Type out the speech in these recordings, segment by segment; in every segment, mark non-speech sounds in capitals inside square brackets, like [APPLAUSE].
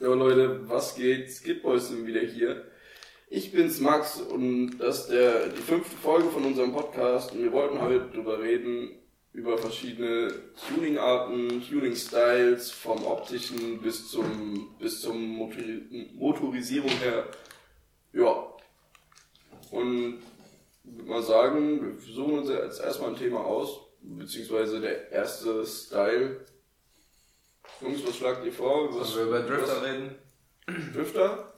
Ja Leute, was geht? Skipboys sind wieder hier. Ich bin's Max und das ist der, die fünfte Folge von unserem Podcast und wir wollten heute drüber reden, über verschiedene Tuning-Arten, Tuning-Styles, vom optischen bis zum, bis zum Motori Motorisierung her. Ja. Und ich würde mal sagen, wir suchen uns jetzt erstmal ein Thema aus, beziehungsweise der erste Style. Jungs, was schlagt ihr vor? Was, Sollen wir über Drifter reden? Drifter?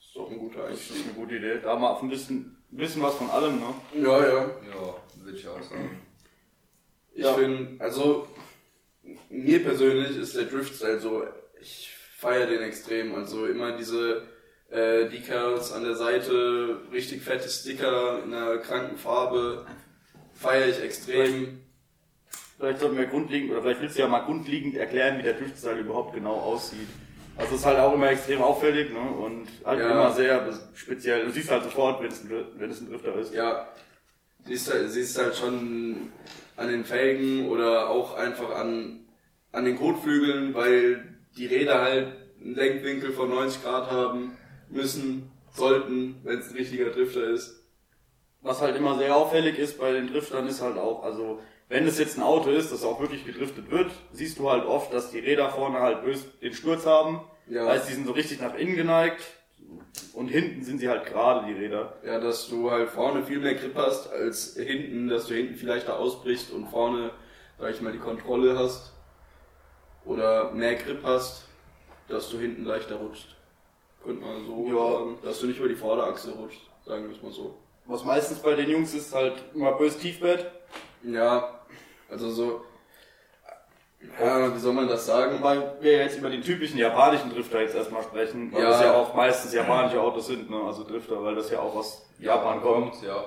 Ist doch ein guter Das Einstieg. ist eine gute Idee. Da mal ein bisschen, ein bisschen was von allem, ne? Ja, ja. Ja, würde ich auch sagen. Ich Ja. finde, also mir persönlich ist der Drift-Style so, ich feiere den extrem. Also immer diese äh, Decals an der Seite, richtig fette Sticker in einer kranken Farbe, feiere ich extrem. Vielleicht sollten wir grundlegend, oder vielleicht willst du ja mal grundlegend erklären, wie der Drift-Style überhaupt genau aussieht. Also es ist halt auch immer extrem auffällig, ne? Und halt Ja. immer sehr speziell. Du siehst halt sofort, wenn es ein, wenn es ein Drifter ist. Ja, siehst halt, siehst halt schon an den Felgen oder auch einfach an, an den Kotflügeln, weil die Räder halt einen Lenkwinkel von 90 Grad haben müssen, sollten, wenn es ein richtiger Drifter ist. Was halt immer sehr auffällig ist bei den Driftern ist halt auch, also wenn es jetzt ein Auto ist, das auch wirklich gedriftet wird, siehst du halt oft, dass die Räder vorne halt den Sturz haben. Ja. Heißt, die sind so richtig nach innen geneigt und hinten sind sie halt gerade, die Räder. Ja, dass du halt vorne viel mehr Grip hast als hinten, dass du hinten vielleicht da ausbrichst und vorne, sag ich mal, die Kontrolle hast. Oder mehr Grip hast, dass du hinten leichter rutscht. Könnte man so Ja. sagen. Dass du nicht über die Vorderachse rutscht, sagen wir es mal so. Was meistens bei den Jungs ist halt immer bös Tiefbett. Ja, also so. Ja, wie soll man das sagen? Wobei wir jetzt über den typischen japanischen Drifter jetzt erstmal sprechen, weil Ja. das ja auch meistens japanische Autos sind, ne? also Drifter, weil das ja auch aus Japan kommt. Ja,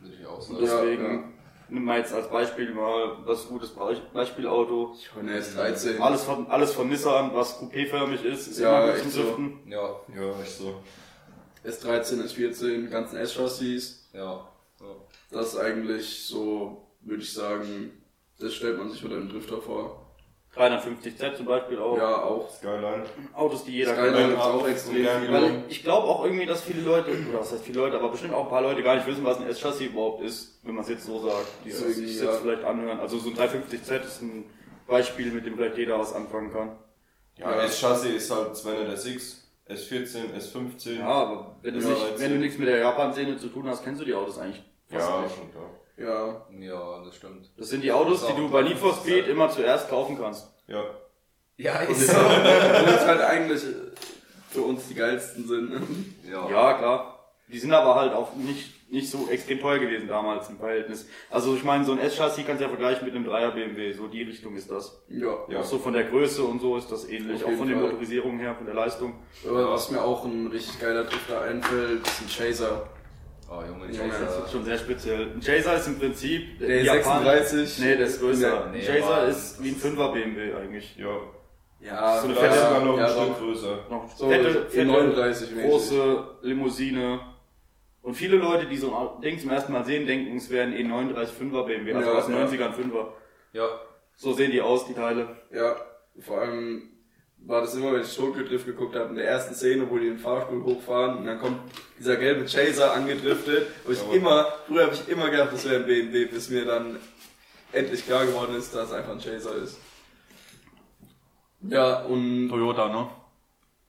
würde ich auch Und sagen. deswegen Ja, ja. nimm jetzt als Beispiel mal das gutes Be- Beispielauto. Der S13. Alles von, alles von Nissan, was coupéförmig ist, ist Ja, immer gut zum so. Driften. Ja, Ja, echt so. S13, S14, ganzen S-Chassis. ja. ja. Das ist eigentlich so, würde ich sagen, das stellt man sich unter einem Drifter vor. 350Z zum Beispiel auch. Ja, auch. Skyline. Autos, die jeder Skyline gibt's auch extrem Ja, viele. Weil ich glaube auch irgendwie, dass viele Leute, oder was heißt viele Leute, aber bestimmt auch ein paar Leute gar nicht wissen, was ein S-Chassis überhaupt ist, wenn man es jetzt so sagt, die Ja, sich ja. jetzt vielleicht anhören. Also so ein 350Z ist ein Beispiel, mit dem vielleicht jeder was anfangen kann. Ja, Ja. S-Chassis ist halt 206, S14, S15. Ja, aber wenn du, nicht, wenn du nichts mit der Japan-Szene zu tun hast, kennst du die Autos eigentlich fast ja nicht. schon klar. Ja, Ja, das stimmt. Das sind die Autos, Das die du bei Need for. Speed immer zuerst kaufen kannst. Ja. Ja, und ist das so. [LAUGHS] ist halt eigentlich für uns die geilsten sind. [LAUGHS] Ja. Ja, klar. Die sind aber halt auch nicht, nicht so extrem teuer gewesen damals im Verhältnis. Also ich meine, so ein S-Chassis kannst du ja vergleichen mit einem 3er BMW, so die Richtung ist das. Ja. Ja. Auch so von der Größe und so ist das ähnlich, auch von den Fall. Motorisierungen her, von der Leistung. Aber was mir auch ein richtig geiler Drifter einfällt, ist ein Chaser. Oh, Junge, Junge, Das Chaser. ist schon sehr speziell. Ein Chaser ist im Prinzip Der Japan- 36. Nee, der ist größer. Nee, ein Chaser ist wie ein 5er BMW eigentlich. Ja. Ja, So eine fette- ist sogar noch ein ja, Stück doch. größer. Noch So fette, fette 39 mäßig. große Limousine. Und viele Leute, die so ein Ding zum ersten Mal sehen, denken, es wäre ein E39 5er BMW, also Ja, aus den ja. 90ern 5er. Ja. So sehen die aus, die Teile. Ja, vor allem war das immer, wenn ich Tokyo Drift geguckt habe, in der ersten Szene, wo die den Fahrstuhl hochfahren und dann kommt dieser gelbe Chaser angedriftet. Und ich immer, früher habe ich immer gedacht, das wäre ein BMW, bis mir dann endlich klar geworden ist, dass es einfach ein Chaser ist. Ja, und Toyota, ne?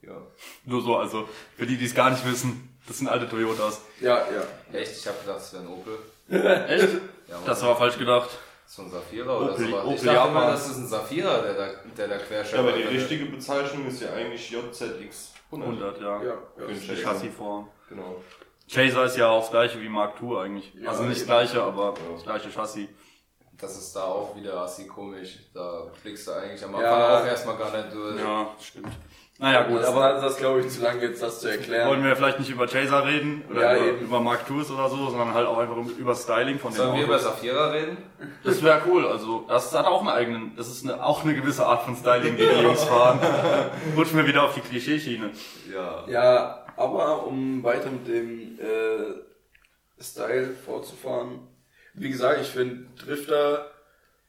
Ja. Nur so, also für die, die es gar nicht wissen, das sind alte Toyotas. ja, ja. Echt, ich hab gedacht, es wäre ein Opel. [LAUGHS] Echt? Ja. Das war falsch gedacht. So ein Saphira oder Opel- sowas. Opel ich dachte immer, Japan. das ist ein Saphira, der da, der da ja, querschreibt. aber die richtige Bezeichnung ist ja eigentlich JZX 100. 100, ja. Ja, ja. Die. Chassisform. Genau. Chaser ist ja auch das gleiche wie Mark II eigentlich. Ja, also nicht das eben. gleiche, aber Ja. das gleiche Chassis. Das ist da auch wieder assi komisch. Da blickst du eigentlich am Ja. Anfang auch erstmal gar nicht durch. Ja, stimmt. Naja gut, das, aber das, das glaube ich zu lang jetzt, das zu erklären. wollen wir vielleicht nicht über Chaser reden oder Ja, über, eben. über Mark IIs oder so, sondern halt auch einfach über Styling von den Sollen wir über. Saphira reden? Das wäre cool, also das hat auch einen eigenen, das ist eine, auch eine gewisse Art von Styling, die die Jungs fahren. [LAUGHS] Rutschen wir wieder auf die Klischeeschiene. Ja. Ja, aber um weiter mit dem äh, Style fortzufahren. Wie gesagt, ich finde Drifter,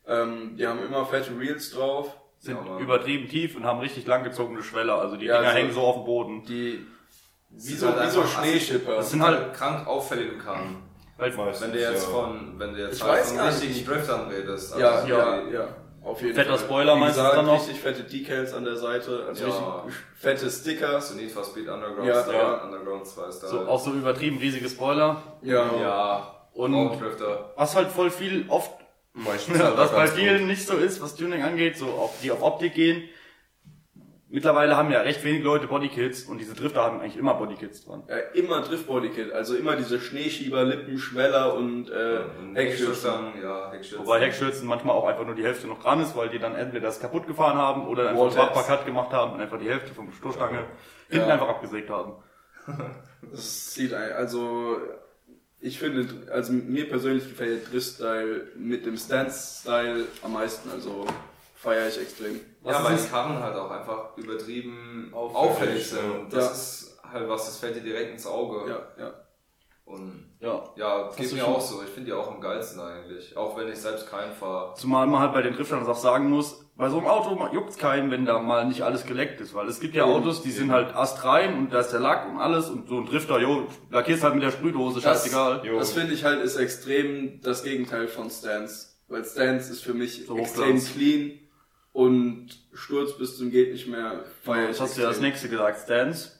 ähm, die haben immer fette Reels drauf. Sind Ja, übertrieben tief und haben richtig langgezogene Schweller. Also die Ja, Dinger also- hängen so auf dem Boden. Die, wie sind so, halt wie so Schneeschipper. Das sind halt, krank auffällige Karren. weil, Meistens, Wenn du jetzt ja. von, wenn du jetzt Ich halt weiß von richtigen Driftern redest. also Ja, ja, die- ja. Auf jeden Fetter Fall. Spoiler Wie meinst du dann noch? richtig fette Decals an der Seite, also Ja. richtig fette Sticker. So Need for Speed Underground Ja, Style, ja. Underground 2 Style. so, auch so übertrieben riesige Spoiler. Ja. ja, Und- auch Drifter. Was halt voll viel oft, Was bei vielen nicht so ist, was Tuning angeht, so auf, die auf Optik gehen. Mittlerweile haben ja recht wenig Leute Bodykits und diese Drifter haben eigentlich immer Bodykits dran. Ja, immer Driftbody-Kit, also immer diese Schneeschieber, Lippen, Schweller und äh, Und Heckschürzen. Ja, Heckschürzen. Wobei Heckschürzen manchmal auch einfach nur die Hälfte noch dran ist, weil die dann entweder das kaputt gefahren haben oder einfach Walltaps. ein Cut gemacht haben und einfach die Hälfte vom Stoßstange hinten einfach abgesägt haben. [LAUGHS] Das sieht also ich finde, also mir persönlich gefällt der Drift-Style mit dem Stance-Style am meisten, also feiere ich extrem. Ja, Was weil ist die Karren halt auch einfach übertrieben Auffällig, auffällig sind. ja. Und das Ja. ist halt was, das fällt dir direkt ins Auge. Ja, ja. Und Ja. ja, geht mir auch so. Ich finde die auch am geilsten eigentlich. Auch wenn ich selbst keinen fahre. Zumal man halt bei den Driftern auch sagen muss, bei so einem Auto juckt's keinen, wenn da mal nicht alles geleckt ist, weil es gibt ja Autos, die sind halt astrein und da ist der Lack und alles und so ein Drifter, jo, lackierst halt mit der Sprühdose, Das- scheißegal. Jo. Das finde ich halt ist extrem das Gegenteil von Stance. Weil Stance ist für mich So extrem clean und Sturz bis zum geht nicht mehr Das ich hast du ja das extrem. nächste gesagt, Stance.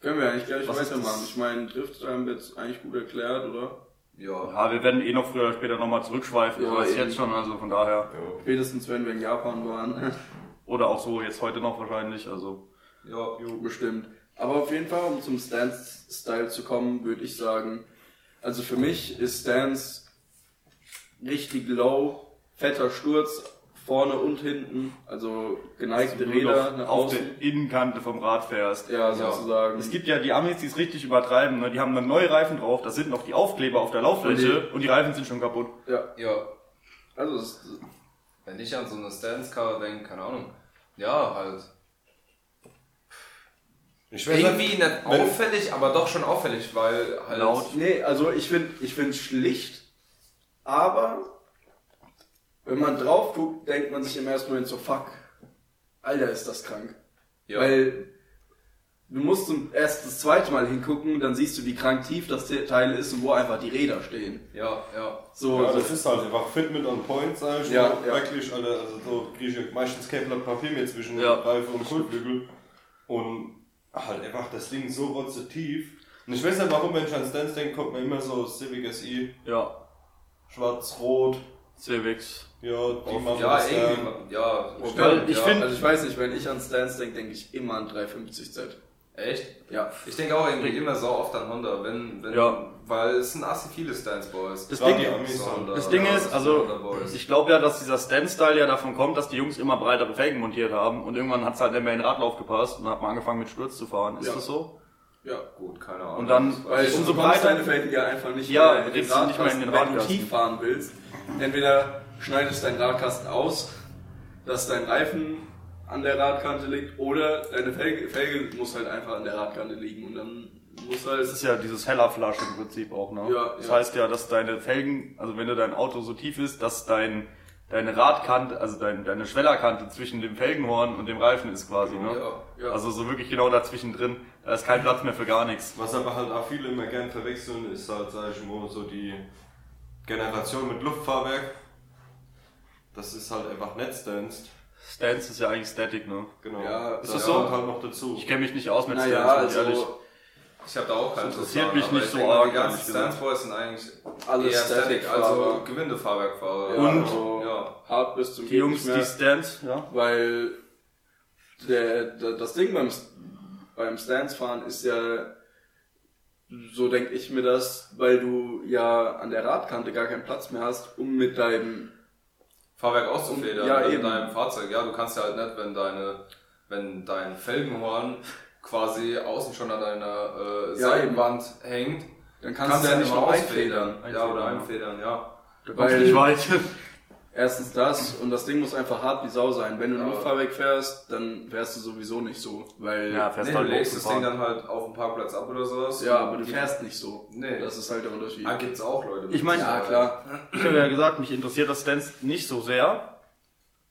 Können wir eigentlich gleich Was weitermachen. das? Ich meine, Drift haben wir jetzt eigentlich gut erklärt, oder? Ja. Ja, wir werden eh noch früher oder später nochmal zurückschweifen, Ja, so jetzt schon, also von daher. Jo. Spätestens wenn wir in Japan waren. [LAUGHS] Oder auch so jetzt heute noch wahrscheinlich, also. Ja. Jo, bestimmt. Aber auf jeden Fall, um zum Stance-Style zu kommen, würde ich sagen, also für mich ist Stance richtig low, fetter Sturz, vorne und hinten, also geneigte du Räder nach auf außen. der Innenkante vom Rad fährst. Ja, sozusagen. Es gibt ja die Amis, die es richtig übertreiben, ne? die haben dann neue Reifen drauf, da sind noch die Aufkleber auf der Lauffläche und die Reifen sind schon kaputt. ja, Ja. also es, Wenn ich an so eine Stance-Car denke, keine Ahnung. Ja, halt. Ich Irgendwie nicht, auffällig, aber doch schon auffällig, weil halt. Laut. nee, also ich finde ich finde schlicht, aber wenn man drauf guckt, denkt man sich im ersten Moment so, fuck, Alter, ist das krank. Ja. Weil du musst zum erst das zweite Mal hingucken, dann siehst du, wie krank tief das Teil ist und wo einfach die Räder stehen. ja, ja. So, Ja, so das ist halt einfach Fitment on Point, sag ich Ja, mal. ja. Wirklich, Alter, also so kriege ich meistens kein Blatt Papier mehr zwischen Ja. Reife und Kotflügel. Und halt einfach das Ding so rotze tief. Und ich weiß nicht warum, wenn ich an Stance denke, kommt mir immer so Civic SI, Ja, schwarz-rot, Civics. ja, die machen Ja, das irgendwie. Ja, Weil stimmt, ich ja. find- Also ich weiß nicht, wenn ich an Stance denke, denke ich immer an 350Z. Echt? Ja. Ich denke auch irgendwie immer so oft an Honda, wenn, wenn, Ja. weil es sind assi viele Stance Boys. Das Gerade Ding, die Amis So. Honda, das Ding ja, ist, das also, ich glaube ja, dass dieser Stand-Style ja davon kommt, dass die Jungs immer breitere Felgen montiert haben und irgendwann hat es halt nicht mehr in den Radlauf gepasst und hat man angefangen mit Sturz zu fahren. Ist Ja. das so? Ja. Gut, keine Ahnung. Und dann- Weil Umso breiter deine Felgen ja einfach nicht Ja, mehr in den kriegst du nicht mehr in den Radkasten, wenn du tief fahren willst. Entweder schneidest deinen Radkasten aus, dass dein Reifen an der Radkante liegt, oder deine Felge, Felge muss halt einfach an der Radkante liegen und dann muss halt Das ist ja dieses Heller-Flash im Prinzip auch, ne? Ja, das ja. heißt ja, dass deine Felgen, also wenn du dein Auto so tief ist, dass dein, deine Radkante, also dein, deine Schwellerkante zwischen dem Felgenhorn und dem Reifen ist quasi, ne? Ja, ja. Also so wirklich genau dazwischen drin. Da ist kein Platz mehr für gar nichts. Was aber halt auch viele immer gern verwechseln, ist halt, sag ich mal, so die Generation mit Luftfahrwerk. Das ist halt einfach nicht Stance. Stance ist ja eigentlich Static, ne? Genau. Ja, ist das so? kommt halt noch dazu. Ich kenne mich nicht aus mit naja, Stance, ich also Ich habe da auch keinen Das interessiert Plan, mich aber nicht ich so arg, Die ganzen ehrlich. Stance Boys sind eigentlich Alles eher Static, Static-Fahrer. also Gewindefahrwerkfahrer. ja, Und- also Ja. hart bis zum Die Jungs, nicht die mehr. Stance, ja. Weil der, der, das Ding beim, beim Stance-Fahren ist ja, so denke ich mir das, weil du ja an der Radkante gar keinen Platz mehr hast, um mit deinem, Fahrwerk auszufedern Ja, in eben. deinem Fahrzeug. Ja, du kannst ja halt nicht, wenn deine, wenn dein Felgenhorn quasi außen schon an deiner äh, Ja, Seitenwand hängt, dann kannst, kannst, du ja nicht mehr mehr ausfedern. ausfedern. Ja, oder einfedern, ja. Weil- nicht weit. Erstens das und das Ding muss einfach hart wie Sau sein. Wenn du Ja. nur Fahrwerk fährst, dann fährst du sowieso nicht so, weil Ja, ja, fährst Nee, du halt legst das Ding dann halt auf dem Parkplatz ab oder sowas. aber du fährst nicht so. Nee. Das ist halt der Unterschied. Ah, gibt's auch Leute. Ich meine- Ja, klar. Ich habe ja gesagt, mich interessiert das Stance nicht so sehr.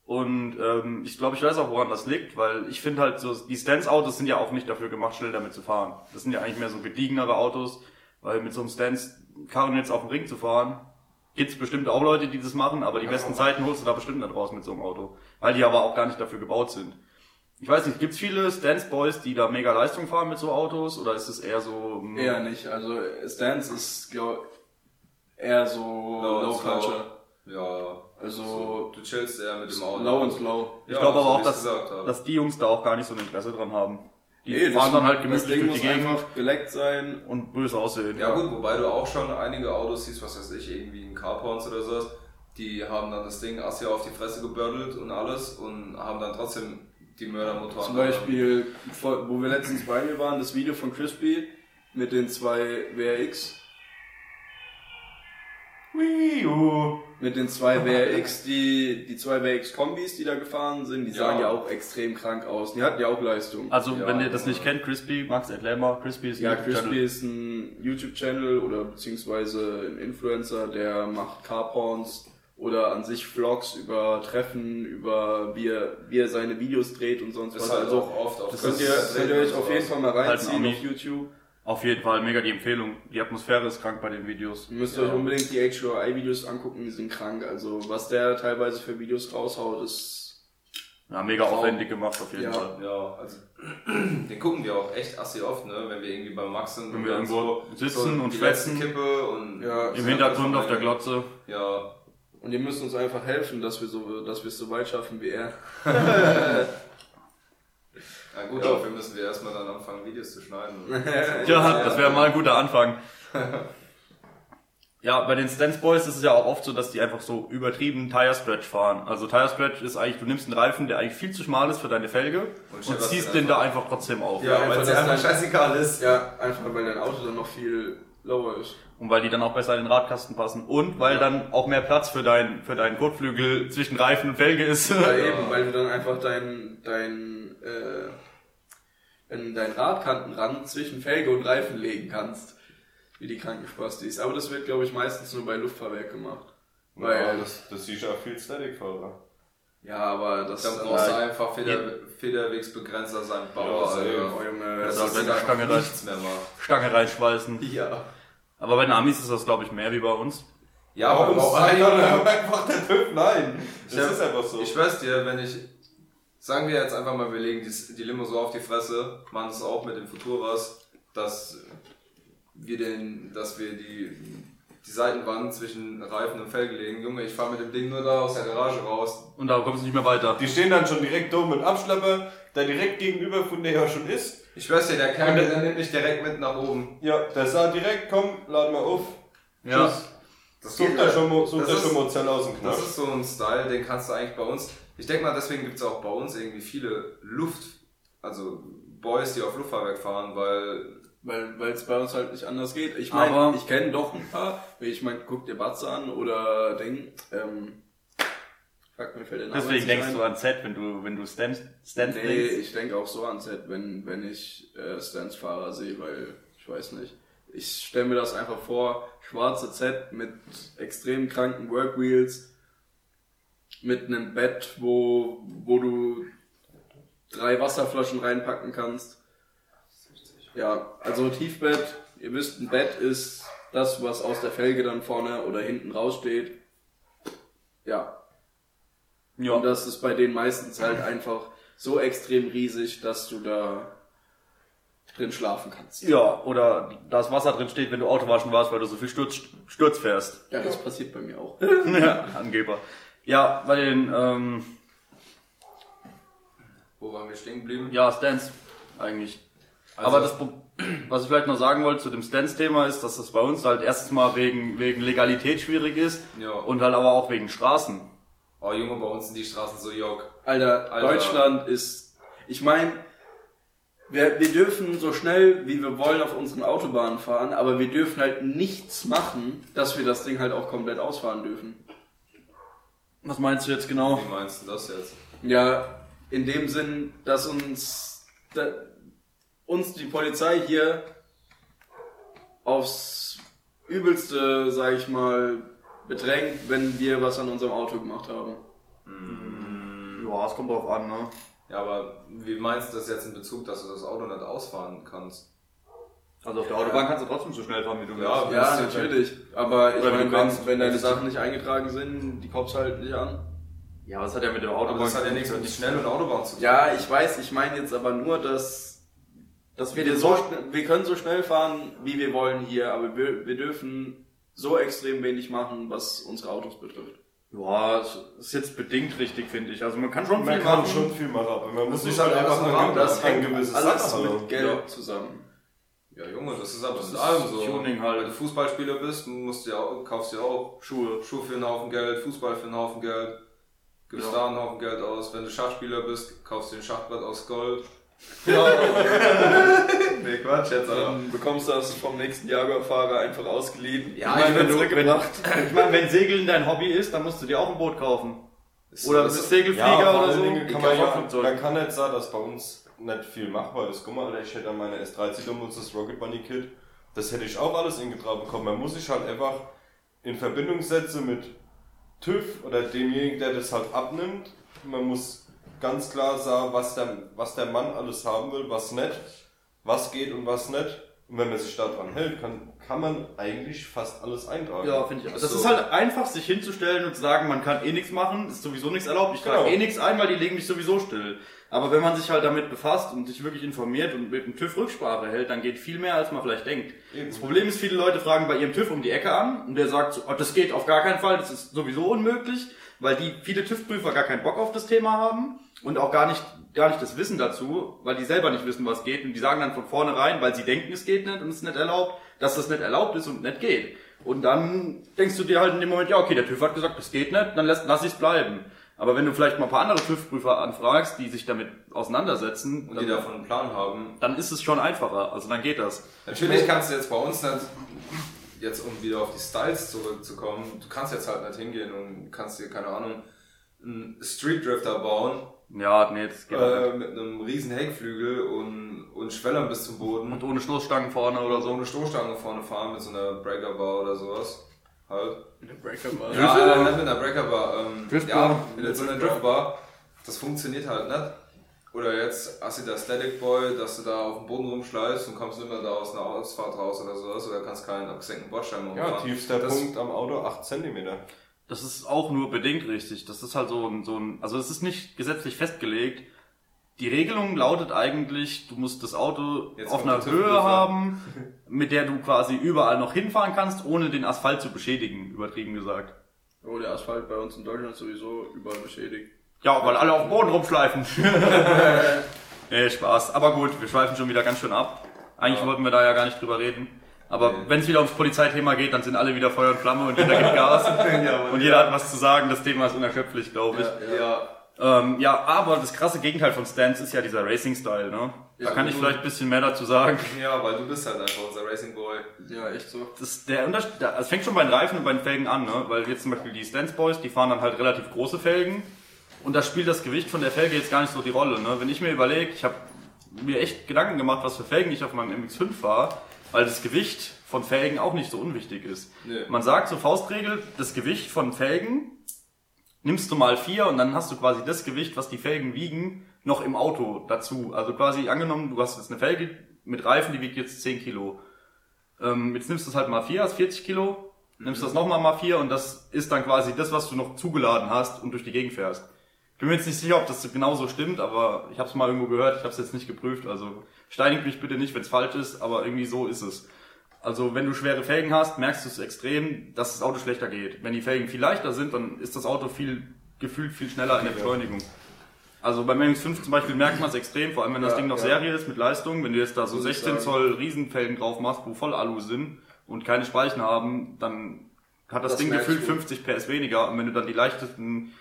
Und ähm, ich glaube, ich weiß auch, woran das liegt, weil ich finde halt so, die Stance-Autos sind ja auch nicht dafür gemacht, schnell damit zu fahren. Das sind ja eigentlich mehr so gediegenere Autos, weil mit so einem Stance-Karren jetzt auf dem Ring zu fahren, gibt's bestimmt auch Leute, die das machen, aber die besten Zeiten holst du da bestimmt nicht raus mit so einem Auto. Weil die aber auch gar nicht dafür gebaut sind. Ich weiß nicht, gibt's viele Stance-Boys, die da mega Leistung fahren mit so Autos, oder ist es eher so... mm, Eher nicht. Also Stance ist, glaube eher so Low Low, and Culture. Ja. Also Du chillst eher mit dem Auto. low und slow. Ich glaube aber so auch, dass, gesagt dass die Jungs da auch gar nicht so ein Interesse dran haben. Die Nee, fahren das- dann halt das gemütlich Ding durch die muss Gegend einfach geleckt sein. und böse aussehen. Ja gut, wobei du auch schon einige Autos siehst, was weiß ich, irgendwie ein Carporns oder sowas, die haben dann das Ding assi auf die Fresse gebördelt und alles und haben dann trotzdem die Mördermotoren. Zum Beispiel, vor- wo wir letztens bei mir waren, das Video von Crispy mit den zwei WRX. Mit den zwei WRX, die, die zwei WRX-Kombis, die da gefahren sind, die Ja. sahen ja auch extrem krank aus. Die hatten ja auch Leistung. Also, Ja, wenn ihr das nicht kennt, Crispy, Max, erklär mal, Crispy ist ein Ja. Crispy ist ein YouTube-Channel oder beziehungsweise ein Influencer, der macht Carporns oder an sich Vlogs über Treffen, über wie er, wie er seine Videos dreht und sonst Das was. ist halt Also auch oft auf das könnt ihr, könnt ihr euch auf jeden Fall mal Halt ein reinziehen Ami. auf YouTube. Auf jeden Fall, mega die Empfehlung. Die Atmosphäre ist krank bei den Videos. Ihr müsst Ja. euch unbedingt die HUI-Videos angucken, die sind krank. Also was der teilweise für Videos raushaut, ist Ja, mega Traum. aufwendig gemacht auf jeden Ja. Fall. Ja, also [CLEARS THROAT] den gucken wir auch echt assi oft, ne? Wenn wir irgendwie beim Max sind Wenn und wir irgendwo sitzen und die letzte schwätzen. Kippe und Ja, Im Hintergrund auf der Glotze. Glotze. Ja, und ihr müsst uns einfach helfen, dass wir so, dass wir es so weit schaffen wie er. [LAUGHS] [LAUGHS] na gut, dafür müssen wir erstmal dann anfangen, Videos zu schneiden. [LAUGHS] Ja, das wäre mal ein guter Anfang. [LAUGHS] Ja, bei den Stance Boys ist es ja auch oft so, dass die einfach so übertrieben Tire Stretch fahren. Also Tire Stretch ist eigentlich, du nimmst einen Reifen, der eigentlich viel zu schmal ist für deine Felge Und und, ziehst den da einfach. trotzdem auf. Ja, einfach, weil es einfach dann- scheißegal ist. Ja, einfach weil dein Auto dann noch viel lower ist. Und weil die dann auch besser in den Radkasten passen. Und weil dann auch mehr Platz für dein, für deinen Kotflügel zwischen Reifen und Felge ist. Ja, [LAUGHS] eben, weil du dann einfach dein, dein, äh, in dein Radkantenrand zwischen Felge und Reifen legen kannst. Wie die Krankenspastis. Aber das wird, glaube ich, meistens nur bei Luftfahrwerk gemacht. Ja, Weil, das, das siehst du auch viel Static-Fahrer. ja, aber das Dann brauchst du äh, einfach Feder, Federwegsbegrenzer sein Bauer, Ja, Alter. oh, Junge, Das das ist halt, wenn ist der einfach Stange da- nichts mehr macht. Stange reinschweißen. Ja. Aber bei den Amis ist das, glaube ich, mehr wie bei uns. Ja, aber uns dann einige, [LAUGHS] einfach der TÜV nein. Das hab- ist einfach so. ich schwör's dir, wenn ich, sagen wir jetzt einfach mal, wir legen die, die Limo so auf die Fresse, machen es auch mit den Futuras, dass wir den, dass wir die, die Seitenwand zwischen Reifen und Felge legen. Junge, ich fahr mit dem Ding nur da aus der Garage raus. Und da kommst du nicht mehr weiter. die stehen dann schon direkt dumm mit Abschlepper, der direkt gegenüber von der ja schon ist. Ich schwör's dir, der Kerl, Und der- nimmt mich direkt mit nach oben. Ja, der sah direkt, komm, lad mal auf. Ja. Tschüss. Das Sucht er schon mal, sucht das er ist- schon mal Zell aus dem Das Knast. ist so ein Style, den kannst du eigentlich bei uns. Ich denke mal, deswegen gibt es auch bei uns irgendwie viele Luft, also Boys, die auf Luftfahrwerk fahren, weil Weil weil es bei uns halt nicht anders geht. Ich meine, ich kenne doch ein paar. Ich meine, guck dir Batze an oder Ding. Ähm, fuck, mir fällt der Name Deswegen denkst nicht du ein. an Z, wenn du, wenn du Stance, Stance Nee, denkst. ich denke auch so an Set, wenn, wenn ich äh, Stance-Fahrer sehe, weil ich weiß nicht. Ich stelle mir das einfach vor, schwarze Z mit extrem kranken Workwheels, mit einem Bett, wo, wo du drei Wasserflaschen reinpacken kannst. Ja, also Tiefbett, ihr wisst, ein Bett ist das, was aus der Felge dann vorne oder hinten raussteht. Ja, Ja. und das ist bei denen meistens halt einfach so extrem riesig, dass du da drin schlafen kannst. Ja, oder das Wasser drin steht, wenn du Auto waschen warst, weil du so viel Sturz, Sturz fährst. Ja, das passiert bei mir auch. [LAUGHS] ja, Angeber. Ja, bei den, ähm, wo waren wir stehen geblieben? ja, Stance, eigentlich. Also- Aber das, was ich vielleicht noch sagen wollte zu dem Stance-Thema ist, dass das bei uns halt erstens mal wegen, wegen Legalität schwierig ist Ja. und halt aber auch wegen Straßen. Oh Junge, bei uns sind die Straßen so jog. Alter, Alter. Deutschland ist, ich meine, wir, wir dürfen so schnell, wie wir wollen, auf unseren Autobahnen fahren, aber wir dürfen halt nichts machen, dass wir das Ding halt auch komplett ausfahren dürfen. Was meinst du jetzt genau? Wie meinst du das jetzt? Ja, in dem Sinn, dass uns, da, uns die Polizei hier aufs Übelste, sag ich mal, bedrängt, wenn wir was an unserem Auto gemacht haben. Ja, es kommt drauf an, ne? Ja, aber wie meinst du das jetzt in Bezug, dass du das Auto nicht ausfahren kannst? Also auf der Autobahn kannst du trotzdem so schnell fahren, wie du Ja, willst. Ja, ist natürlich. Aber ich meine, wenn, wenn deine Sachen nicht eingetragen sind, die kommst du halt nicht an. Ja, was hat ja mit der Aber Autobahn das hat ja nichts mit schnell und Autobahn zu tun. Ja, ich weiß, ich meine jetzt aber nur, dass, dass wir, so, schn- wir können so schnell fahren, wie wir wollen hier, aber wir, wir dürfen so extrem wenig machen, was unsere Autos betrifft. Ja, das ist jetzt bedingt richtig, finde ich. Also man kann schon Man viel kann machen. schon viel machen, aber man muss muss sich halt einfach Rahmen Das an hängt gewisse alles Sachen mit halten. Geld Ja. zusammen. Ja, Junge, das ist aber Das mit ist allem so. Tuning halt. Wenn du Fußballspieler bist, musst du ja auch, kaufst du ja auch Schuhe. Schuhe für einen Haufen Geld, Fußball für einen Haufen Geld, gibst Ja. da einen Haufen Geld aus. Wenn du Schachspieler bist, kaufst du ein Schachbrett aus Gold. Ja, [LAUGHS] Nee, Quatsch jetzt, dann bekommst du das vom nächsten Jaguar-Fahrer einfach ausgeliehen. Ja, ich meine, wieder wenn, zurückgebracht. ich meine, wenn Segeln dein Hobby ist, dann musst du dir auch ein Boot kaufen. Ist Oder bist ist- Segelflieger Ja, oder so. Dingen kann man, ja, man kann nicht sagen, dass bei uns nicht viel machbar ist. Guck mal, ich hätte an meiner S13 damals das Rocket Bunny Kit, das hätte ich auch alles ingetragen bekommen. Man muss sich halt einfach in Verbindung setzen mit TÜV oder demjenigen, der das halt abnimmt. Man muss ganz klar sagen, was der, was der Mann alles haben will, was nicht, was geht und was nicht. Und wenn man sich daran hält, kann, kann man eigentlich fast alles eintragen. Ja, finde ich. auch. Das So. ist halt einfach, sich hinzustellen und zu sagen, man kann eh nichts machen, ist sowieso nichts erlaubt. Ich trage Genau. eh nichts ein, weil die legen mich sowieso still. Aber wenn man sich halt damit befasst und sich wirklich informiert und mit dem TÜV Rücksprache hält, dann geht viel mehr, als man vielleicht denkt. Eben. Das Problem ist, viele Leute fragen bei ihrem TÜV um die Ecke an und der sagt, so, oh, das geht auf gar keinen Fall, das ist sowieso unmöglich, weil die viele TÜV-Prüfer gar keinen Bock auf das Thema haben und auch gar nicht, gar nicht das Wissen dazu, weil die selber nicht wissen, was geht und die sagen dann von vornherein, weil sie denken, es geht nicht und es ist nicht erlaubt, dass das nicht erlaubt ist und nicht geht. Und dann denkst du dir halt in dem Moment, ja, okay, der TÜV hat gesagt, das geht nicht, dann lass, lass ich es bleiben. Aber wenn du vielleicht mal ein paar andere TÜV-Prüfer anfragst, die sich damit auseinandersetzen, Und die dann, davon einen Plan haben. dann ist es schon einfacher. Also dann geht das. Natürlich kannst du jetzt bei uns nicht, jetzt um wieder auf die Styles zurückzukommen, du kannst jetzt halt nicht hingehen und kannst dir, keine Ahnung, einen Street Drifter bauen, Ja, nee, das geht auch nicht. äh, mit einem riesen Heckflügel und, und Schwellern bis zum Boden. Und ohne Stoßstangen vorne oder so so. eine Stoßstange vorne fahren mit so einer Breaker-Bar oder sowas. Halt. Eine Breaker-Bar. Ja, nicht mit einer Breaker-Bar. Ähm, Driftbar. Ja, mit so einer Driftbar. Das funktioniert halt nicht. Oder jetzt hast du da Static Boy, dass du da auf dem Boden rumschleifst und kommst mehr da aus einer Ausfahrt raus oder sowas. Oder kannst keinen abgesenkten Bordstein mehr Ja, umfahren. tiefster Das- Punkt am Auto 8 cm. Das ist auch nur bedingt richtig. Das ist halt so ein, so ein, also es ist nicht gesetzlich festgelegt. Die Regelung lautet eigentlich, du musst das Auto Jetzt auf einer Höhe haben, mit der du quasi überall noch hinfahren kannst, ohne den Asphalt zu beschädigen, übertrieben gesagt. Oh, der Asphalt bei uns in Deutschland ist sowieso überall beschädigt. Ja, weil alle auf dem Boden rumschleifen. [LAUGHS] nee, Spaß. Aber gut, wir schweifen schon wieder ganz schön ab. Eigentlich Ja. wollten wir da ja gar nicht drüber reden. Aber Nee. wenn es wieder ums Polizeithema geht, dann sind alle wieder Feuer und Flamme und jeder gibt Gas. [LAUGHS] und jeder hat was zu sagen. Das Thema ist unerschöpflich, glaube ich. Ja, Ähm, ja, aber das krasse Gegenteil von Stance ist ja dieser Racing-Style, ne? Da Ja, kann ich vielleicht ein bisschen mehr dazu sagen. ja, weil du bist halt einfach unser Racing Boy. Ja, echt so. Das, der Unterschied, es fängt schon bei den Reifen und bei den Felgen an, ne? Weil jetzt zum Beispiel die Stance Boys, die fahren dann halt relativ große Felgen. Und da spielt das Gewicht von der Felge jetzt gar nicht so die Rolle, ne? Wenn ich mir überlege, ich habe mir echt Gedanken gemacht, was für Felgen ich auf meinem MX5 fahre, weil das Gewicht von Felgen auch nicht so unwichtig ist. Nee. Man sagt so Faustregel, das Gewicht von Felgen nimmst du mal vier und dann hast du quasi das Gewicht, was die Felgen wiegen, noch im Auto dazu. Also quasi angenommen, du hast jetzt eine Felge mit Reifen, die wiegt jetzt 10 Kilo. Ähm, jetzt nimmst du es halt mal vier, hast 40 Kilo, nimmst das nochmal mal vier und das ist dann quasi das, was du noch zugeladen hast und durch die Gegend fährst. Ich bin mir jetzt nicht sicher, ob das genau so stimmt, aber ich habe es mal irgendwo gehört, ich habe es jetzt nicht geprüft, also steinigt mich bitte nicht, wenn es falsch ist, aber irgendwie so ist es. Also wenn du schwere Felgen hast, merkst du es extrem, dass das Auto schlechter geht. Wenn die Felgen viel leichter sind, dann ist das Auto viel gefühlt viel schneller in der Beschleunigung. Also beim MX5 zum Beispiel merkt man es extrem, vor allem wenn das Ja, Ding noch ja. Serie ist mit Leistung. Wenn du jetzt da so Muss ich 16 sagen. Zoll Riesenfelgen drauf machst, wo voll Alu sind und keine Speichen haben, dann hat das, Das Ding gefühlt du. 50 PS weniger. Und wenn du dann die leichtesten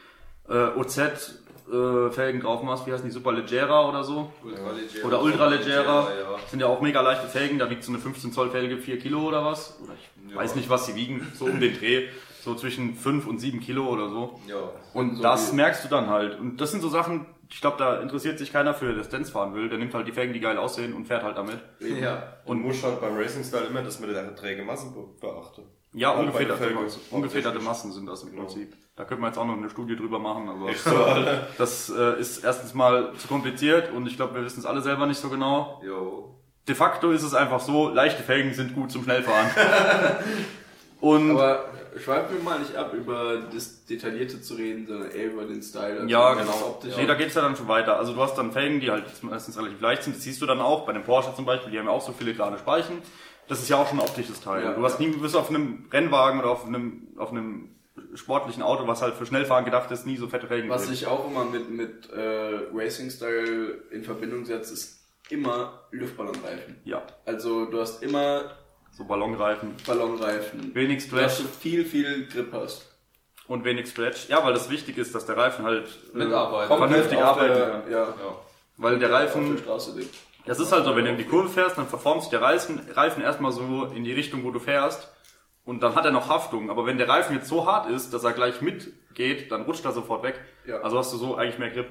äh, OZ-Felgen drauf machst, wie heißen die, Superleggera oder so, Ultralegera. oder Ultralegera, Ja. sind ja auch mega leichte Felgen, da wiegt so eine 15 Zoll Felge 4 Kilo oder was. Oder ich Ja. weiß nicht, was sie wiegen, so um den Dreh, so zwischen 5 und 7 Kilo oder so. Ja. Und so das wie- merkst du dann halt. Und das sind so Sachen, ich glaube, da interessiert sich keiner für, der Stance fahren will. Der nimmt halt die Felgen, die geil aussehen und fährt halt damit. Ja. Und muss halt beim Racing Style immer das mit der träge Masse be- beachten. Ja, ungefederte. Massen. Massen sind das im Genau. Prinzip. Da könnte man jetzt auch noch eine Studie drüber machen, aber Alter. [LAUGHS] das äh, ist erstens mal zu kompliziert und ich glaube, wir wissen es alle selber nicht so genau. Jo. De facto ist es einfach so, leichte Felgen sind gut zum Schnellfahren. [LAUGHS] und Aber schweifen wir mal nicht ab, über das Detaillierte zu reden, sondern eher über den Style. also Ja, über das genau. Optische. Nee, da geht's ja dann schon weiter. Also du hast dann Felgen, die halt meistens relativ leicht sind. Das siehst du dann auch bei dem Porsche zum Beispiel. Die haben ja auch so filigrane Speichen. Das ist ja auch schon ein optisches Teil. Ja, du hast ja. nie, bist auf einem Rennwagen oder auf einem, auf einem sportlichen Auto, was halt für Schnellfahren gedacht ist, nie so fette Felgen. Was ich auch immer mit, mit äh, Racing-Style in Verbindung setze, ist immer Luftballonreifen. ja, Also du hast immer so Ballonreifen. Ballonreifen. Wenig Dass Stretch du viel, viel Grip hast. und wenig Stretch. Ja, weil das wichtig ist, dass der Reifen halt äh, Mitarbeiten. vernünftig kann. ja, Ja. Weil der auf Reifen, der Straße liegt. Das ist halt so, wenn du in die Kurve fährst, dann verformt sich der Reifen, Reifen erstmal so in die Richtung, wo du fährst. Und dann hat er noch Haftung. Aber wenn der Reifen jetzt so hart ist, dass er gleich mitgeht, dann rutscht er sofort weg. Ja. Also hast du so eigentlich mehr Grip.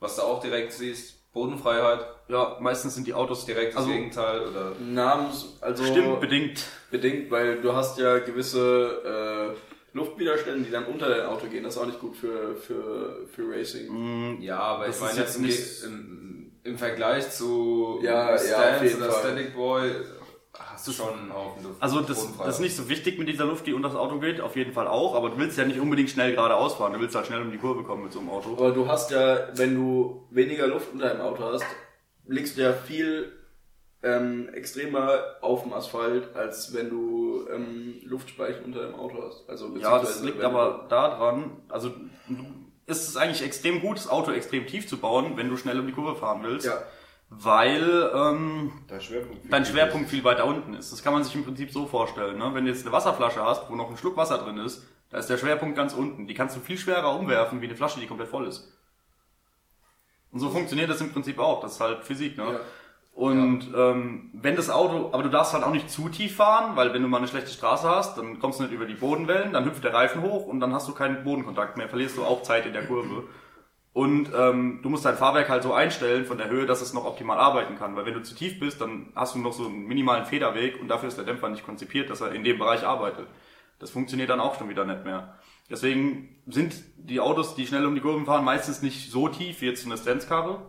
Was du auch direkt siehst, Bodenfreiheit, Ja, meistens sind die Autos direkt das Also- Gegenteil oder Namens, also Stimmt, bedingt. bedingt, weil du hast ja gewisse äh, Luftwiderstände, die dann unter dein Auto gehen. Das ist auch nicht gut für, für, für Racing. Ja, aber Das ich meine ist jetzt nicht- im, im Vergleich zu Ja, ja, Stance jeden oder Fall. Static Boy hast du schon einen Haufen Luft. Also das, das ist nicht so wichtig mit dieser Luft, die unter das Auto geht, auf jeden Fall auch, aber du willst ja nicht unbedingt schnell geradeaus fahren, du willst halt schnell um die Kurve kommen mit so einem Auto. Aber du hast ja, wenn du weniger Luft unter deinem Auto hast, liegst du ja viel ähm, extremer auf dem Asphalt, als wenn du ähm, Luftspeichen unter deinem Auto hast. Also Ja, das liegt aber daran, also du, ist es eigentlich extrem gut, das Auto extrem tief zu bauen, wenn du schnell um die Kurve fahren willst, ja, weil ähm, Der Schwerpunkt. dein Schwerpunkt viel weiter unten ist. Das kann man sich im Prinzip so vorstellen. Ne? Wenn du jetzt eine Wasserflasche hast, wo noch ein Schluck Wasser drin ist, da ist der Schwerpunkt ganz unten. Die kannst du viel schwerer umwerfen, wie eine Flasche, die komplett voll ist. Und so funktioniert das im Prinzip auch. Das ist halt Physik. Ne? Ja. Und ähm, wenn das Auto, aber du darfst halt auch nicht zu tief fahren, weil wenn du mal eine schlechte Straße hast, dann kommst du nicht über die Bodenwellen, dann hüpft der Reifen hoch und dann hast du keinen Bodenkontakt mehr, verlierst du auch Zeit in der Kurve. Und ähm, du musst dein Fahrwerk halt so einstellen von der Höhe, dass es noch optimal arbeiten kann. Weil wenn du zu tief bist, dann hast du noch so einen minimalen Federweg und dafür ist der Dämpfer nicht konzipiert, dass er in dem Bereich arbeitet. Das funktioniert dann auch schon wieder nicht mehr. Deswegen sind die Autos, die schnell um die Kurven fahren, meistens nicht so tief wie jetzt eine Stance-Karre.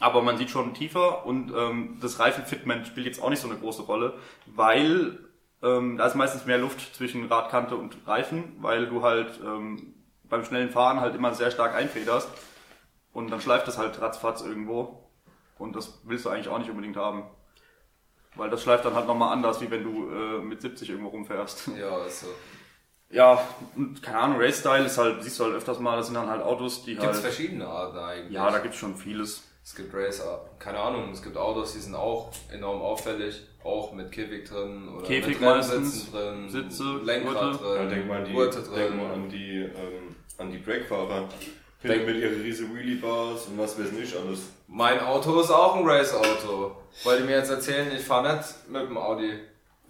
Aber man sieht schon tiefer und ähm, das Reifenfitment spielt jetzt auch nicht so eine große Rolle, weil ähm, da ist meistens mehr Luft zwischen Radkante und Reifen, weil du halt ähm, beim schnellen Fahren halt immer sehr stark einfederst und dann schleift das halt ratzfatz irgendwo und das willst du eigentlich auch nicht unbedingt haben. Weil das schleift dann halt nochmal anders, wie wenn du äh, mit 70 irgendwo rumfährst. [LAUGHS] Ja, ist so. Ja, und keine Ahnung, Race-Style ist halt, siehst du halt öfters mal, das sind dann halt Autos, die Gibt es halt... verschiedene Arten eigentlich. Ja, da gibt's schon vieles. Es gibt Racer, keine Ahnung, es gibt Autos, die sind auch enorm auffällig, auch mit Käfig drin oder Käfig mit Rennsitzen meistens, drin, Sitze, Lenkrad Gurte. drin, Ja, denk mal an die, Gurte denk drin. mal an die, ähm, an die Breakfahrer. Denk- mit ihren riesen Wheelie-Bars und was weiß nicht alles. Mein Auto ist auch ein Race-Auto, weil die mir jetzt erzählen, ich fahre nicht mit dem Audi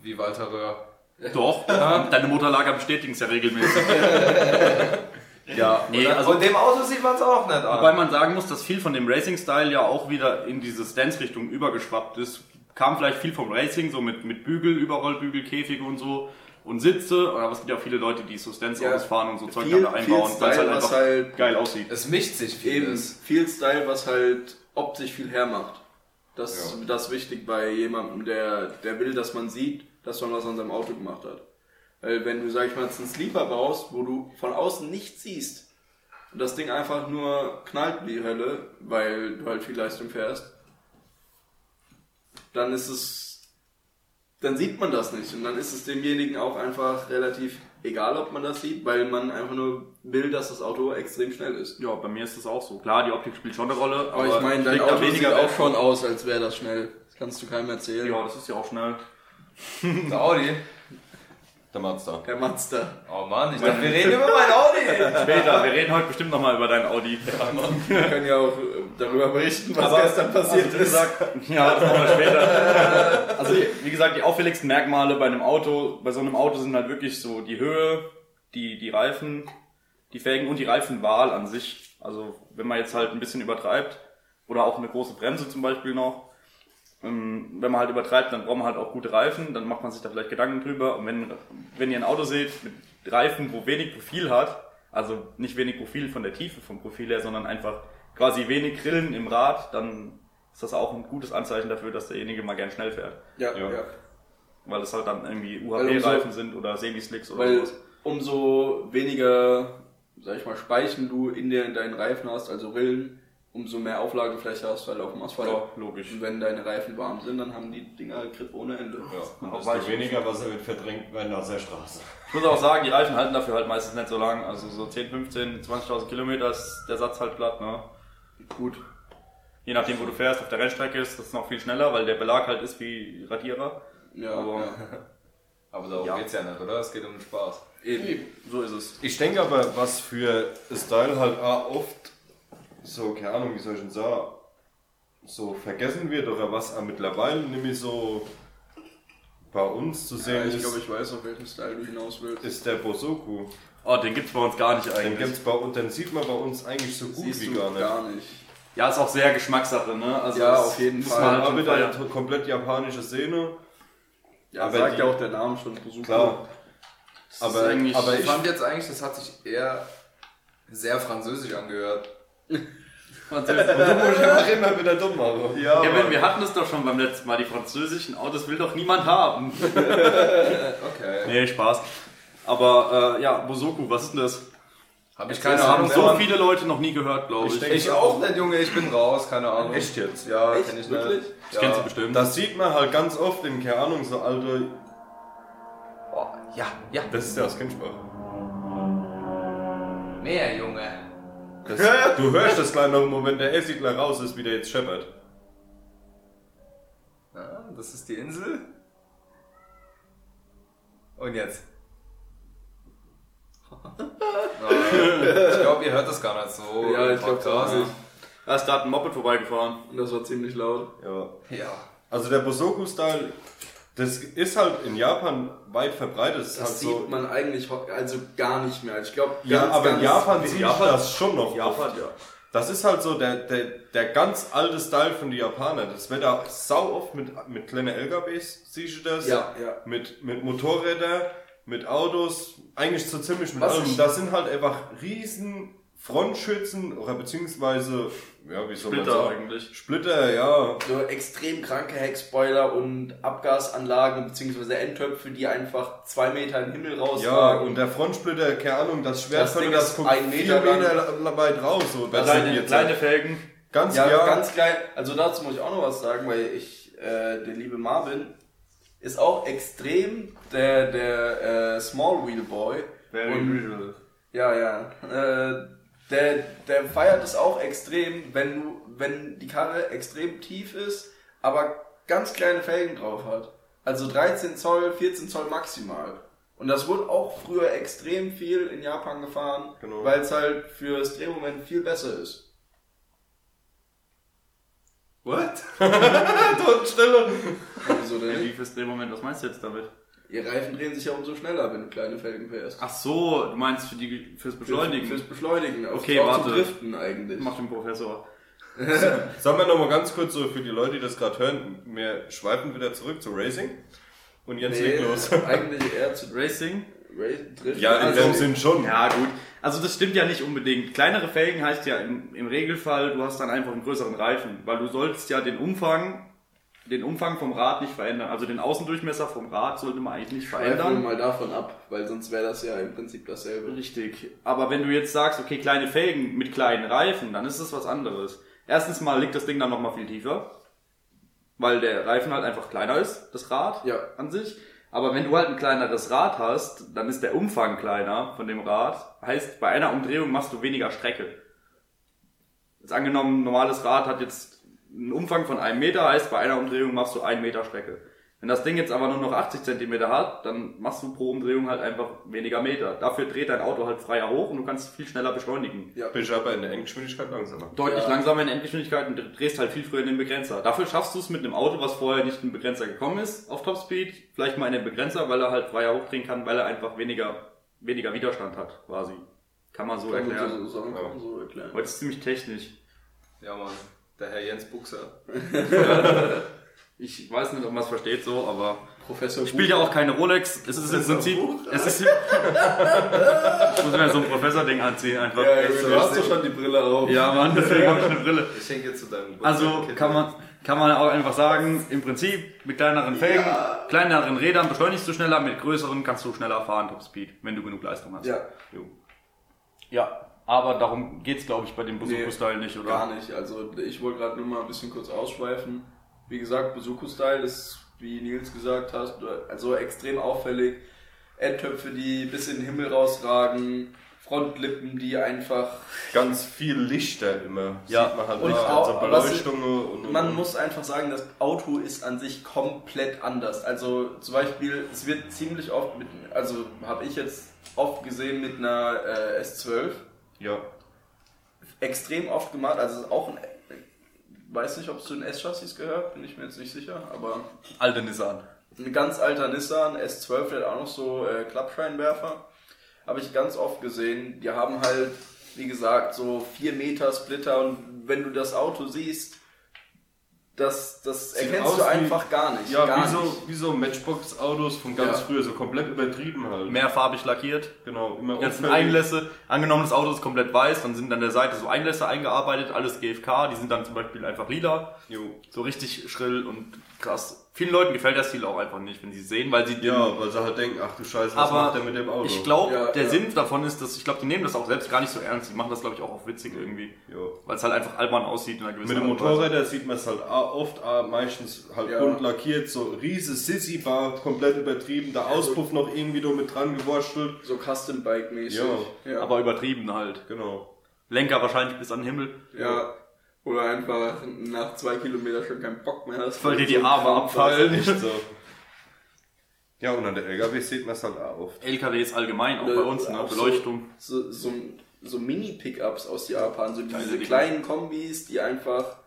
wie Walter Röhr. Doch, deine Motorlager bestätigen es ja regelmäßig. [LAUGHS] ja, nee, also und dem Auto sieht man es auch nicht an. wobei man sagen muss, dass viel von dem Racing-Style ja auch wieder in diese Stance-Richtung übergeschwappt ist. Kam vielleicht viel vom Racing, so mit, mit Bügel, Überrollbügel, Käfige und so. Und Sitze, oder es gibt ja auch viele Leute, die so Stance-Autos Ja, fahren und so Zeug viel- da viel einbauen, weil es Style, halt was einfach halt- geil aussieht. es mischt sich Eben vieles. viel Style, was halt optisch viel hermacht. Das Ja. ist das ist wichtig bei jemandem, der, der will, dass man sieht, dass man was an seinem Auto gemacht hat. Weil wenn du, sag ich mal, jetzt einen Sleeper baust, wo du von außen nichts siehst und das Ding einfach nur knallt wie Hölle, weil du halt viel Leistung fährst, dann ist es, dann sieht man das nicht und dann ist es demjenigen auch einfach relativ egal, ob man das sieht, weil man einfach nur will, dass das Auto extrem schnell ist. Ja, bei mir ist das auch so. Klar, die Optik spielt schon eine Rolle, Aber ich meine, dein Auto sieht auch schon aus, als wäre das schnell. Das kannst du keinem erzählen. Ja, das ist ja auch schnell. Der Audi. [LAUGHS] Der Mazda. Der Mazda. Oh Mann, ich dachte, wir reden über mein [LAUGHS] Audi. Später, wir reden heute bestimmt nochmal über dein Audi. Wir können ja auch äh, darüber berichten, was Aber- gestern passiert also, wie ist. gesagt, ja, das machen wir später. [LAUGHS] Also, wie gesagt, die auffälligsten Merkmale bei einem Auto, bei so einem Auto sind halt wirklich so die Höhe, die, die Reifen, die Felgen und die Reifenwahl an sich. Also, wenn man jetzt halt ein bisschen übertreibt, oder auch eine große Bremse zum Beispiel noch, wenn man halt übertreibt, dann braucht man halt auch gute Reifen, dann macht man sich da vielleicht Gedanken drüber. Und wenn, wenn ihr ein Auto seht mit Reifen, wo wenig Profil hat, also nicht wenig Profil von der Tiefe vom Profil her, sondern einfach quasi wenig Grillen im Rad, dann ist das auch ein gutes Anzeichen dafür, dass derjenige mal gern schnell fährt. Ja, Ja. ja. Weil es halt dann irgendwie UHP-Reifen sind oder Semi-Slicks oder Weil sowas. umso weniger, sag ich mal, Speichen du in, der, in deinen Reifen hast, also Rillen, umso mehr Auflagefläche hast du halt auf dem Asphalt. Ja, logisch. Und wenn deine Reifen warm sind, dann haben die Dinger Grip ohne Ende. Ja, Auch und desto weniger Wasser wird verdrängt werden aus der Straße. Ich muss auch sagen, die Reifen halten dafür halt meistens nicht so lang. Also so 10, 15, 20.000 Kilometer ist der Satz halt platt, ne? Gut. Je nachdem, wo du fährst, auf der Rennstrecke ist das noch viel schneller, weil der Belag halt ist wie Radierer. Ja, Aber- ja. [LAUGHS] Aber darum Ja. geht's ja nicht, oder? Es geht um den Spaß. Eben. So ist es. Ich denke aber, was für Style halt auch oft so, keine Ahnung, wie soll ich denn sagen, so vergessen wird oder was auch mittlerweile nämlich so bei uns zu Ja, sehen ich ist, glaube, ich weiß, auf welchen Style du hinaus willst. ist der Bosoku. Oh, den gibt's bei uns gar nicht Den, eigentlich. gibt's bei, uns- den sieht man bei uns eigentlich so gut Siehst wie du gar nicht. gar nicht. Ja, ist auch sehr Geschmackssache, ne? Also Ja, das auf jeden Fall. man Mal halt wieder eine komplett japanische Szene. Ja, Aber sagt die- ja auch der Name schon. Besuch. Klar. ist Aber, aber Ich ich, fand jetzt eigentlich, das hat sich eher sehr französisch angehört. Französisch. du musst einfach immer wieder dumm machen. Ja, Kevin, wir hatten es doch schon beim letzten Mal. Die französischen Autos will doch niemand haben. [LAUGHS] okay. nee, Spaß. Aber äh, ja, Bosoku, was ist denn das? Habe ich Keine keine Ahnung, Ahnung. so viele Leute noch nie gehört, glaube ich. Ich denke- Ich auch nicht, Junge, ich bin raus, keine Ahnung. Echt jetzt? Ja, Echt? kenn ich Wirklich? nicht. Ich kenne sie bestimmt. Das sieht man halt ganz oft in, keine Ahnung, so alte. Oh, ja, ja. Das ist ja das Kindsprach. Mehr, Junge. Das, du hörst das gleich noch im Moment, der Essi gleich raus ist, wie der jetzt scheppert. Ja, das ist die Insel. Und jetzt? [LAUGHS] ich glaube, ihr hört das gar nicht so. Ja, ich glaub Podcast. auch nicht. Da ist gerade ein Moped vorbeigefahren. Und das war ziemlich laut. Ja. Ja. Also der Bosoku-Style, das ist halt in Japan weit verbreitet. Das, Das halt sieht so. man eigentlich also gar nicht mehr. Ich glaube, Ja, aber in Japan sieht Japan- das schon noch. Japan, oft. ja. Das ist halt so der, der, der ganz alte Style von den Japanern. Das wird da sau oft mit, mit kleinen LKWs, siehst du das? Ja, ja. Mit, mit Motorrädern, mit Autos, eigentlich so ziemlich mit Was allem. Das sind halt einfach riesen Frontschützen oder beziehungsweise, ja, wie soll man Splitter sagen? eigentlich. Splitter, ja. So extrem kranke Heckspoiler und Abgasanlagen bzw. Endtöpfe, die einfach zwei Meter in den Himmel Ja, rausragen. und der Frontsplitter, keine Ahnung, das Schwert Das von Ding das guckt ein Meter Meter weit raus. So. Das sind Kleine, jetzt kleine Felgen. ganz, ja, ja, ganz klein. Also dazu muss ich auch noch was sagen, weil ich, äh, der liebe Marvin, ist auch extrem der, der äh, Small Wheel Boy. Und- visual. Ja, ja. Äh, der, der feiert es auch extrem, wenn du, wenn die Karre extrem tief ist, aber ganz kleine Felgen drauf hat. Also 13 Zoll, 14 Zoll maximal. Und das wurde auch früher extrem viel in Japan gefahren, Genau. weil es halt fürs Drehmoment viel besser ist. What? [LAUGHS] [LAUGHS] Totenstille. Wieso denn Wie fürs Drehmoment, was meinst du jetzt damit? Ihr Reifen drehen sich ja umso schneller, wenn du kleine Felgen fährst. Ach so, du meinst für die, fürs Beschleunigen. Fürs Beschleunigen. Auf, Okay, auch warte. zum Driften eigentlich. Macht den Professor. [LAUGHS] Sagen wir nochmal ganz kurz so für die Leute, die das gerade hören, wir schweifen wieder zurück zu Racing. Und jetzt Nee, leg los. [LAUGHS] eigentlich eher zu Racing? Ra- Drift. Ja, in Also- dem Sinn schon. Ja, gut. Also das stimmt ja nicht unbedingt. Kleinere Felgen heißt ja im, im Regelfall, du hast dann einfach einen größeren Reifen, weil du solltest ja den Umfang, den Umfang vom Rad nicht verändern. Also den Außendurchmesser vom Rad sollte man eigentlich nicht Schweifen wir verändern. mal davon ab, weil sonst wäre das ja im Prinzip dasselbe. Richtig. Aber wenn du jetzt sagst, okay, kleine Felgen mit kleinen Reifen, dann ist das was anderes. Erstens mal liegt das Ding dann nochmal viel tiefer, weil der Reifen halt einfach kleiner ist, das Rad Ja. an sich. Aber wenn du halt ein kleineres Rad hast, dann ist der Umfang kleiner von dem Rad. Heißt, bei einer Umdrehung machst du weniger Strecke. Jetzt angenommen, ein normales Rad hat jetzt einen Umfang von einem Meter, heißt, bei einer Umdrehung machst du einen Meter Strecke. Wenn das Ding jetzt aber nur noch 80 Zentimeter hat, dann machst du pro Umdrehung halt einfach weniger Meter. Dafür dreht dein Auto halt freier hoch und du kannst viel schneller beschleunigen. Bist aber in der Endgeschwindigkeit langsamer. Deutlich Ja. langsamer in Endgeschwindigkeit und drehst halt viel früher in den Begrenzer. Dafür schaffst du es mit einem Auto, was vorher nicht in den Begrenzer gekommen ist, auf Topspeed, vielleicht mal in den Begrenzer, weil er halt freier hochdrehen kann, weil er einfach weniger, weniger Widerstand hat, quasi. Kann man so Kann man erklären. so, sagen, kann man so erklären. Heute ist ziemlich technisch. Ja, Mann. Der Herr Jens Buchser. Ich weiß nicht, ob man es versteht so, aber Professor ich spiele ja auch keine Rolex. Es ist im Prinzip, es ist, ich muss mir so ein Professor-Ding anziehen einfach. Ja, du hast doch schon die Brille auf. Ja, Mann, deswegen habe ich eine Brille. Ich hänge jetzt zu deinem Also Geburtstag. kann man, kann man auch einfach sagen, im Prinzip mit kleineren Felgen, Ja. kleineren Rädern beschleunigst du schneller, mit größeren kannst du schneller fahren, Top Speed, wenn du genug Leistung hast. Ja, Ja, aber darum geht's glaube ich bei dem Nee, Bazooka-Style nicht, oder? gar nicht. Also ich wollte gerade nur mal ein bisschen kurz ausschweifen. Wie gesagt, Besuko-Style ist, wie Nils gesagt hat, also extrem auffällig. Endtöpfe, die bis in den Himmel rausragen, Frontlippen, die einfach Ganz viel Lichter immer. Ja. Sieht man halt Und auch- also Beleuchtungen und, und Man muss einfach sagen, das Auto ist an sich komplett anders. Also zum Beispiel, es wird ziemlich oft mit, also habe ich jetzt oft gesehen mit einer äh, S12, Ja. extrem oft gemacht, also es ist auch ein, weiß nicht, ob es zu den S-Chassis gehört, bin ich mir jetzt nicht sicher, aber Alte Nissan. ein ganz alter Nissan S12, der hat auch noch so äh, Klappscheinwerfer. Habe ich ganz oft gesehen. Die haben halt, wie gesagt, so 4 Meter Splitter und wenn du das Auto siehst, das, das Sieht erkennst aus du wie- einfach gar nicht. Ja, gar wie, so, wie so Matchbox-Autos von ganz Ja. früher, so komplett übertrieben halt. Mehrfarbig lackiert. Genau, immer Die ganzen. Einlässe, angenommen das Auto ist komplett weiß, dann sind an der Seite so Einlässe eingearbeitet, alles GFK, die sind dann zum Beispiel einfach lila, Jo. so richtig schrill und krass. Vielen Leuten gefällt der Stil auch einfach nicht, wenn sie sehen, weil sie Ja, weil sie halt denken, ach du Scheiße, was Aber macht der mit dem Auto? Ich glaube, Ja, der ja. Sinn davon ist, dass ich glaube, die nehmen das auch selbst gar nicht so ernst. Die machen das, glaube ich, auch auf witzig irgendwie. Weil es halt einfach albern aussieht in einer gewissen Mit dem. Motorräder sieht man es halt oft meistens halt Ja. bunt lackiert, so riese Sissy-Bar, komplett übertrieben, der Auspuff noch irgendwie nur mit dran gewurstelt. So Custom Bike mäßig. Ja. ja. Aber übertrieben halt. Genau. Lenker wahrscheinlich bis an den Himmel. ja. Oder einfach nach zwei Kilometern schon keinen Bock mehr hast. Weil dir die Arme abfallen. Echt so. Ja, und an der LKW sieht man es halt auch oft. LKWs allgemein, auch Oder bei uns, ne? so- Beleuchtung. so, so, so Mini-Pickups aus Japan, so diese kleinen Kombis, die einfach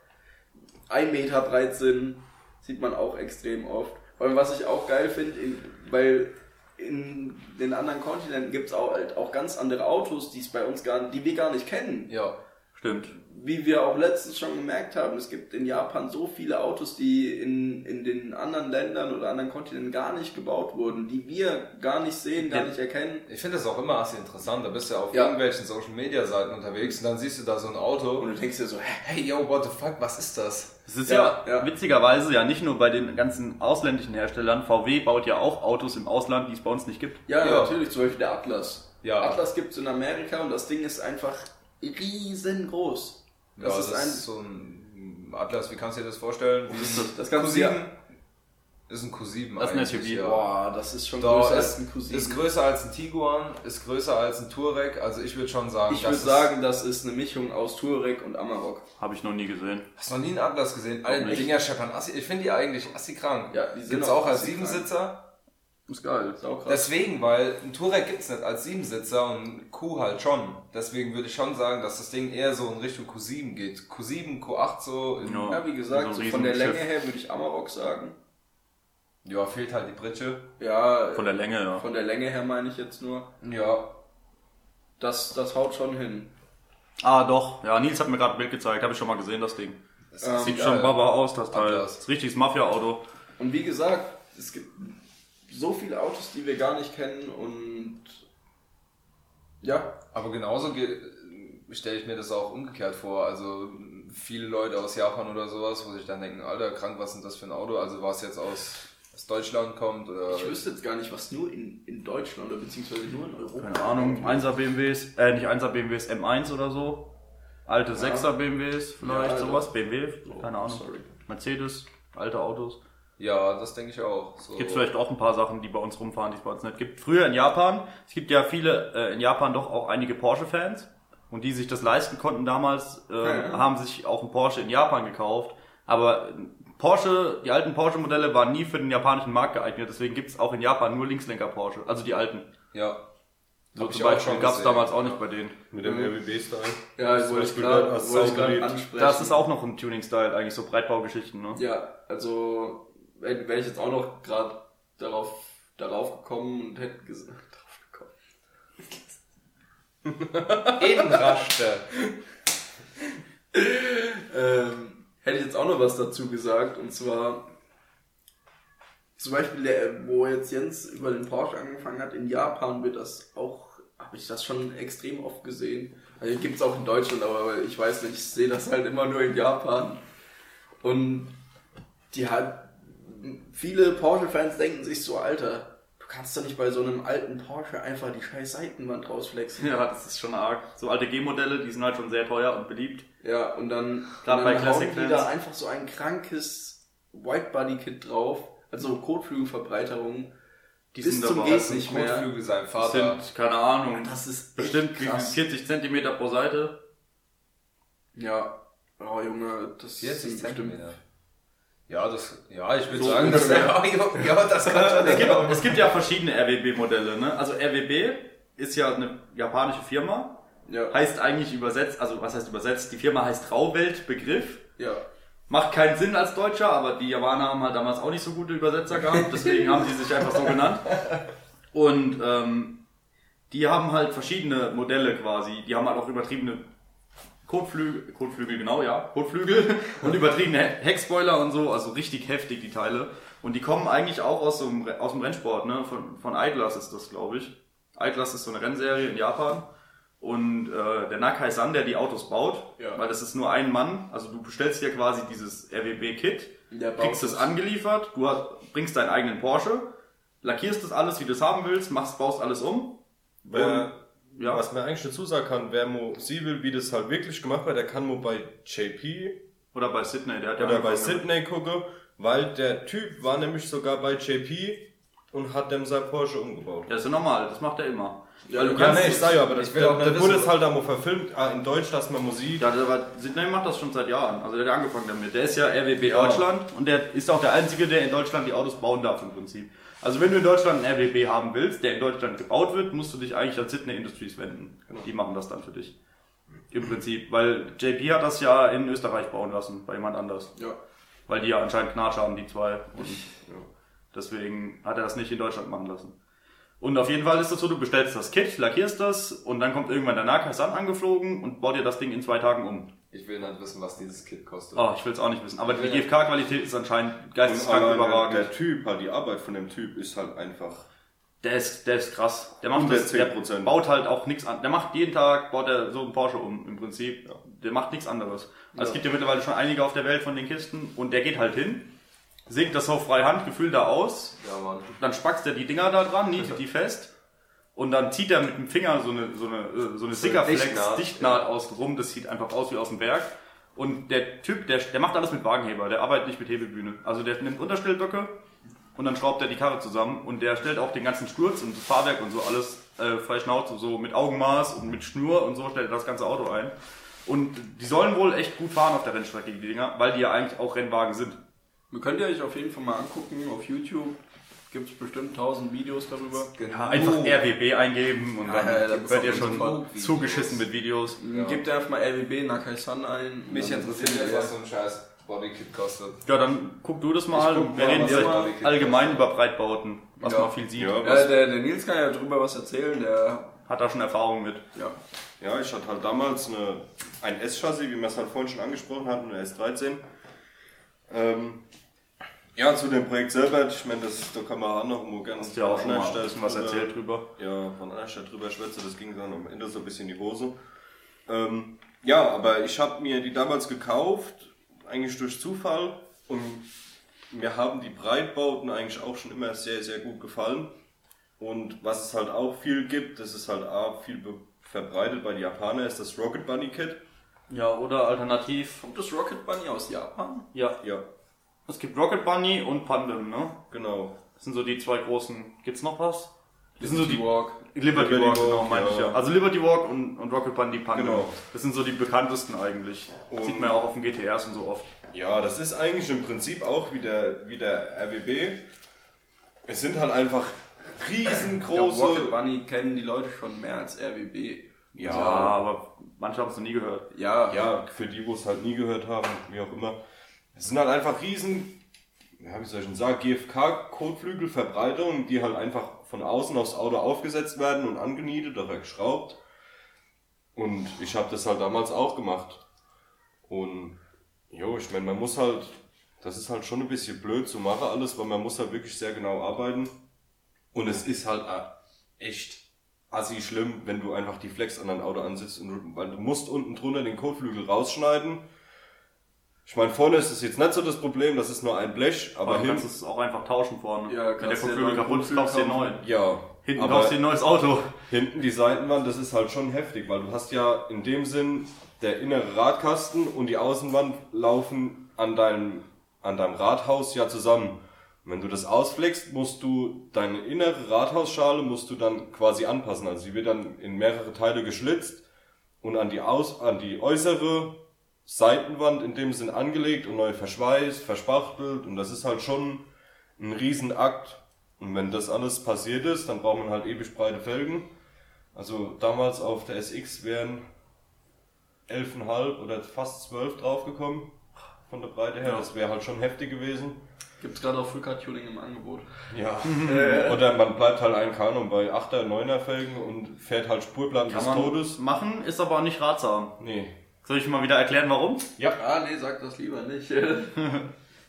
ein Meter breit sind, sieht man auch extrem oft. Allem, was ich auch geil finde, in- weil in den anderen Kontinenten gibt es auch, halt auch ganz andere Autos, die es bei uns gar, die wir gar nicht kennen. Ja. Stimmt. Wie wir auch letztens schon gemerkt haben, es gibt in Japan so viele Autos, die in, in den anderen Ländern oder anderen Kontinenten gar nicht gebaut wurden, die wir gar nicht sehen, gar Ja. nicht erkennen. Ich finde das auch immer assez interessant. Da bist du auf Ja. irgendwelchen Social Media Seiten unterwegs und dann siehst du da so ein Auto Und du denkst dir so, hey yo, what the fuck, was ist das? Es ist ja, Ja, ja. witzigerweise ja nicht nur bei den ganzen ausländischen Herstellern. VW baut ja auch Autos im Ausland, die es bei uns nicht gibt. Ja, Ja. natürlich, zum Beispiel der Atlas. Ja. Atlas gibt es in Amerika und das Ding ist einfach riesengroß. Das ja, ist das ein. ist so ein Atlas, wie kannst du dir das vorstellen? Wie ein Das du Q7? ja. Ist ein Q7 Das ist ein ja. Boah, das ist schon Da größer ist, als ein Cousin. ist größer als ein Tiguan, ist größer als ein Touareg. Also ich würde schon sagen, ich das würde ist- sagen, das ist eine Mischung aus Touareg und Amarok. Habe ich noch nie gesehen. Hast du noch nie einen Atlas gesehen? Alle. Dinger scheppern assi. Ich finde die eigentlich assi krank. Ja, die sind Gibt's auch auch als. Siebensitzer? Ist geil. Ist auch krass. Deswegen, weil ein Touareg gibt's nicht als Siebensitzer und ein Q halt schon. Deswegen würde ich schon sagen, dass das Ding eher so in Richtung Q7 geht. Q7, Q8 so. In, Ja. ja, wie gesagt, So von der. Länge her würde ich Amarok sagen. ja, fehlt halt die Britsche. Ja, Von der Länge, ja. von der Länge her meine ich jetzt nur. Ja. Das, das haut schon hin. Ah, doch. Ja, Nils hat mir gerade ein Bild gezeigt. Habe ich schon mal gesehen, das Ding. Das Ähm, Sieht geil. schon baba aus, das Teil. Atlas. Das ist richtiges Mafia-Auto. Und wie gesagt, es gibt so viele Autos, die wir gar nicht kennen und ja, Aber genauso stelle ich mir das auch umgekehrt vor. Also viele Leute aus Japan oder sowas, wo sich dann denken, Alter, krank, was ist denn das für ein Auto? Also was jetzt aus, aus Deutschland kommt oder... ich wüsste jetzt gar nicht, was nur in, in Deutschland oder beziehungsweise nur in Europa. Keine Ahnung. 1er BMWs, äh, nicht 1er BMWs, M1 oder so. Alte 6er BMWs, vielleicht Ja, sowas. BMW, keine Ahnung. sorry. Mercedes, alte Autos. Ja, das denke ich auch. So. Gibt vielleicht auch ein paar Sachen, die bei uns rumfahren, die es bei uns nicht gibt. Früher in Japan, es gibt ja viele, äh, in Japan doch auch einige Porsche-Fans. Und die sich das leisten konnten damals, äh, Ja, ja. haben sich auch einen Porsche in Japan gekauft. Aber Porsche, die alten Porsche-Modelle waren nie für den japanischen Markt geeignet. Deswegen gibt es auch in Japan nur Linkslenker-Porsche. Also die alten. Ja. So zum Beispiel schon gab es damals auch nicht bei denen. Mit dem RWB-Style. Ja, Das wollte ich gerade ansprechen. Das ist auch noch ein Tuning-Style, eigentlich so Breitbaugeschichten, ne? Ja, also wäre ich jetzt auch noch gerade darauf, darauf gekommen und hätte gesagt, [LAUGHS] darauf gekommen. [LAUGHS] Edenraschte. Ähm, hätte ich jetzt auch noch was dazu gesagt und zwar zum Beispiel, der, wo jetzt Jens über den Porsche angefangen hat, in Japan wird das auch, habe ich das schon extrem oft gesehen. Also gibt es auch in Deutschland, aber ich weiß nicht, ich sehe das halt immer nur in Japan. Und die hat, viele Porsche-Fans denken sich so, Alter, du kannst doch nicht bei so einem alten Porsche einfach die scheiß Seitenwand rausflexen. Ja, das ist schon arg. So alte G-Modelle, die sind halt schon sehr teuer und beliebt. Ja, und dann, Gerade und bei dann Classic hauen die da einfach so ein krankes Whitebody-Kit drauf, also Kotflügelverbreiterung. Die Bis sind zum aber geht's nicht mehr. Kotflügel sein Vater. sind, keine Ahnung, Das ist bestimmt krass. 40 Zentimeter pro Seite. Ja, oh Junge, das 40 sind bestimmt. Ja, das, ja, ich würde So sagen, das [LAUGHS] ja, ja, das kann schon [LAUGHS] Es gibt, es gibt ja verschiedene RWB-Modelle. Ne? Also RWB ist ja eine japanische Firma. Ja, Heißt eigentlich übersetzt, also was heißt übersetzt? Die Firma heißt Rauwelt Begriff. ja. Macht keinen Sinn als Deutscher, aber die Japaner haben halt damals auch nicht so gute Übersetzer gehabt, deswegen haben die sich einfach so genannt. Und ähm, die haben halt verschiedene Modelle quasi. Die haben halt auch übertriebene Kotflügel, Kotflügel, genau, ja, Kotflügel [LAUGHS] und übertriebene He- Heckspoiler und so, also richtig heftig die Teile. Und die kommen eigentlich auch aus, so einem, aus dem Rennsport, ne? Von, von Idlers ist das, glaube ich. Idlers ist so eine Rennserie in Japan. Und äh, der Nakai-san, der die Autos baut, Ja. weil das ist nur ein Mann, also du bestellst dir quasi dieses RWB-Kit, kriegst es es. angeliefert, du hast, bringst deinen eigenen Porsche, lackierst das alles, wie du es haben willst, machst, baust alles um. Wer, Ja. Was man eigentlich dazu sagen kann, wer Mo sie will, wie das halt wirklich gemacht wird, der kann Mo bei JP Oder bei Sydney, der hat ja oder bei. Sydney gucken, weil der Typ war nämlich sogar bei JP und hat dem sein Porsche umgebaut. Ja, ist ja normal, das macht er immer. Ja, Weil du ja, kannst, nee, ich sag ja, aber das dann nicht wurde es halt auch mal verfilmt, ah, in Deutsch, dass man Musik. Ja, aber Sydney macht das schon seit Jahren. Also der hat angefangen damit. Der ist ja RWB Ja. Deutschland und der ist auch der Einzige, der in Deutschland die Autos bauen darf im Prinzip. Also wenn du in Deutschland einen RWB haben willst, der in Deutschland gebaut wird, musst du dich eigentlich an Sydney Industries wenden. Die machen das dann für dich. Im Prinzip. Weil JP hat das ja in Österreich bauen lassen, bei jemand anders. Ja. Weil die ja anscheinend Knatsch haben, die zwei. Und deswegen hat er das nicht in Deutschland machen lassen. Und auf jeden Fall ist es so, du bestellst das Kit, lackierst das und dann kommt irgendwann der Nakasan angeflogen und baut dir das Ding in zwei Tagen um. Ich will nicht wissen, was dieses Kit kostet. Oh, ich will es auch nicht wissen. Aber die Ja. GFK-Qualität ist anscheinend geisteskrank überragend. der Typ, halt die Arbeit von dem Typ ist halt einfach. Der ist, der ist krass. Der macht das, der 10%. baut halt auch nichts an. Der macht jeden Tag, baut er so einen Porsche um, im Prinzip. Der macht nichts anderes. Also es gibt ja mittlerweile schon einige auf der Welt von den Kisten und der geht halt hin, sägt das auf freie Hand, gefühlt da aus, Ja, Mann. dann spackst er die Dinger da dran, [LAUGHS] nietet die fest und dann zieht er mit dem Finger so eine, so eine, äh, so eine Sickerflex, Dichtnaht, Dichtnaht außen rum, das sieht einfach aus wie aus dem Berg. Und der Typ, der, der macht alles mit Wagenheber, der arbeitet nicht mit Hebebühne. Also der nimmt Unterstellböcke und dann schraubt er die Karre zusammen und der stellt auch den ganzen Sturz und das Fahrwerk und so alles äh, frei Schnauze, so mit Augenmaß und mit Schnur und so stellt er das ganze Auto ein. Und die sollen wohl echt gut fahren auf der Rennstrecke, die Dinger, weil die ja eigentlich auch Rennwagen sind. Man könnt ihr euch auf jeden Fall mal angucken auf YouTube. Gibt es bestimmt tausend Videos darüber. Ja, einfach RWB eingeben und dann Ja, ja, das werdet ihr schon zugeschissen mit Videos. Gebt einfach mal RWB Nakai-san ein. Mich interessiert jetzt, was so ein scheiß Bodykit kostet. Ja, dann guck du das mal. Wir mal, reden mal- allgemein über Breitbauten, was Ja. man viel sieht. Ja, Ja, der, der Nils kann ja drüber was erzählen, der, Hat da schon Erfahrung mit. ja. ja, ich hatte halt damals eine, ein S-Chassis, wie wir es halt vorhin schon angesprochen hatten, eine S13. Ähm, ja, zu dem Projekt selber, ich meine, das, da kann man auch noch mal gerne Hast ja auch schon mal bisschen was drüber- erzählt drüber. Ja, von einer Stelle drüber schwätze, das ging dann am Ende so ein bisschen in die Hose. Ähm, ja, aber ich habe mir die damals gekauft, eigentlich durch Zufall und mir haben die Breitbauten eigentlich auch schon immer sehr, sehr gut gefallen. Und was es halt auch viel gibt, das ist halt auch viel verbreitet bei den Japanern, ist das Rocket Bunny Kit. Ja, oder alternativ. Kommt das Rocket Bunny aus Japan? Ja, Ja, es gibt Rocket Bunny und Pandem, ne? genau. Das sind so die zwei großen. Gibt's noch was? Das sind so die Walk. Liberty, Liberty Walk, Walk, genau, meine ich ja. ja. Also Liberty Walk und, und Rocket Bunny Pandem. Genau. Das sind so die bekanntesten eigentlich. Und- Sieht man ja auch auf den GTRs und so oft. Ja, das ist eigentlich im Prinzip auch wie der, wie der RWB. Es sind halt einfach riesengroße. Rocket Bunny kennen die Leute schon mehr als RWB. Ja, aber manche haben es noch nie gehört. Ja, ja, für die, wo es halt nie gehört haben, wie auch immer. Es sind halt einfach riesen, ja, wie soll ich denn sagen, GFK-Kotflügelverbreiterungen, die halt einfach von außen aufs Auto aufgesetzt werden und angenietet oder geschraubt. Und ich habe das halt damals auch gemacht. Und jo, ich meine, man muss halt Das ist halt schon ein bisschen blöd zu machen alles, weil man muss halt wirklich sehr genau arbeiten. Und es ist halt äh, echt assi schlimm, wenn du einfach die Flex an dein Auto ansitzt und weil du musst unten drunter den Kotflügel rausschneiden. Ich meine, vorne ist es jetzt nicht so das Problem, das ist nur ein Blech, aber Aber du hinten, kannst es auch einfach tauschen vorne. Ja, Wenn der einen kaputt ist, kaufst du den neuen. ja, Hinten aber kaufst du ein neues Auto. hinten die Seitenwand, das ist halt schon heftig, weil du hast ja in dem Sinn der innere Radkasten und die Außenwand laufen an deinem, an deinem Rathaus ja zusammen. Und wenn du das ausfleckst, musst du deine innere Rathausschale musst du dann quasi anpassen. Also sie wird dann in mehrere Teile geschlitzt und an die, Aus, an die äußere Seitenwand in dem Sinn angelegt und neu verschweißt, verspachtelt und das ist halt schon ein Riesenakt. Und wenn das alles passiert ist, dann braucht man halt ewig breite Felgen. Also damals auf der SX wären 11,5 oder fast 12 draufgekommen von der Breite her. Ja. Das wäre halt schon heftig gewesen. Gibt's gerade auch Fullcard Tuning im Angebot. Ja. [LAUGHS] Oder man bleibt halt ein Kanon bei 8er, 9er Felgen und fährt halt Spurplatten des Kann man Todes. machen, ist aber auch nicht ratsam. Nee. Soll ich mal wieder erklären, warum? Ah, nee, sag das lieber nicht. [LAUGHS]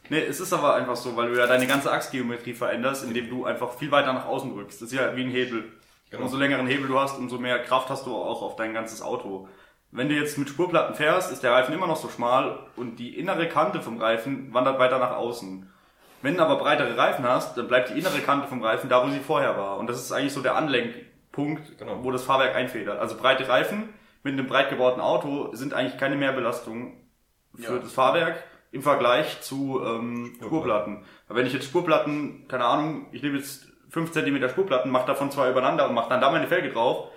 Nee, es ist aber einfach so, weil du ja deine ganze Achsgeometrie veränderst, indem du einfach viel weiter nach außen drückst. Das ist ja wie ein Hebel. Genau. Umso längeren Hebel du hast, umso mehr Kraft hast du auch auf dein ganzes Auto. Wenn du jetzt mit Spurplatten fährst, ist der Reifen immer noch so schmal und die innere Kante vom Reifen wandert weiter nach außen. Wenn du aber breitere Reifen hast, dann bleibt die innere Kante vom Reifen da, wo sie vorher war. Und das ist eigentlich so der Anlenkpunkt, Genau. wo das Fahrwerk einfädert. Also breite Reifen mit einem breit gebauten Auto sind eigentlich keine Mehrbelastung für Ja. das Fahrwerk im Vergleich zu ähm, Spurplatten. Weil wenn ich jetzt Spurplatten, keine Ahnung, ich nehme jetzt 5 cm Spurplatten, mache davon zwei übereinander und mache dann da meine Felge drauf,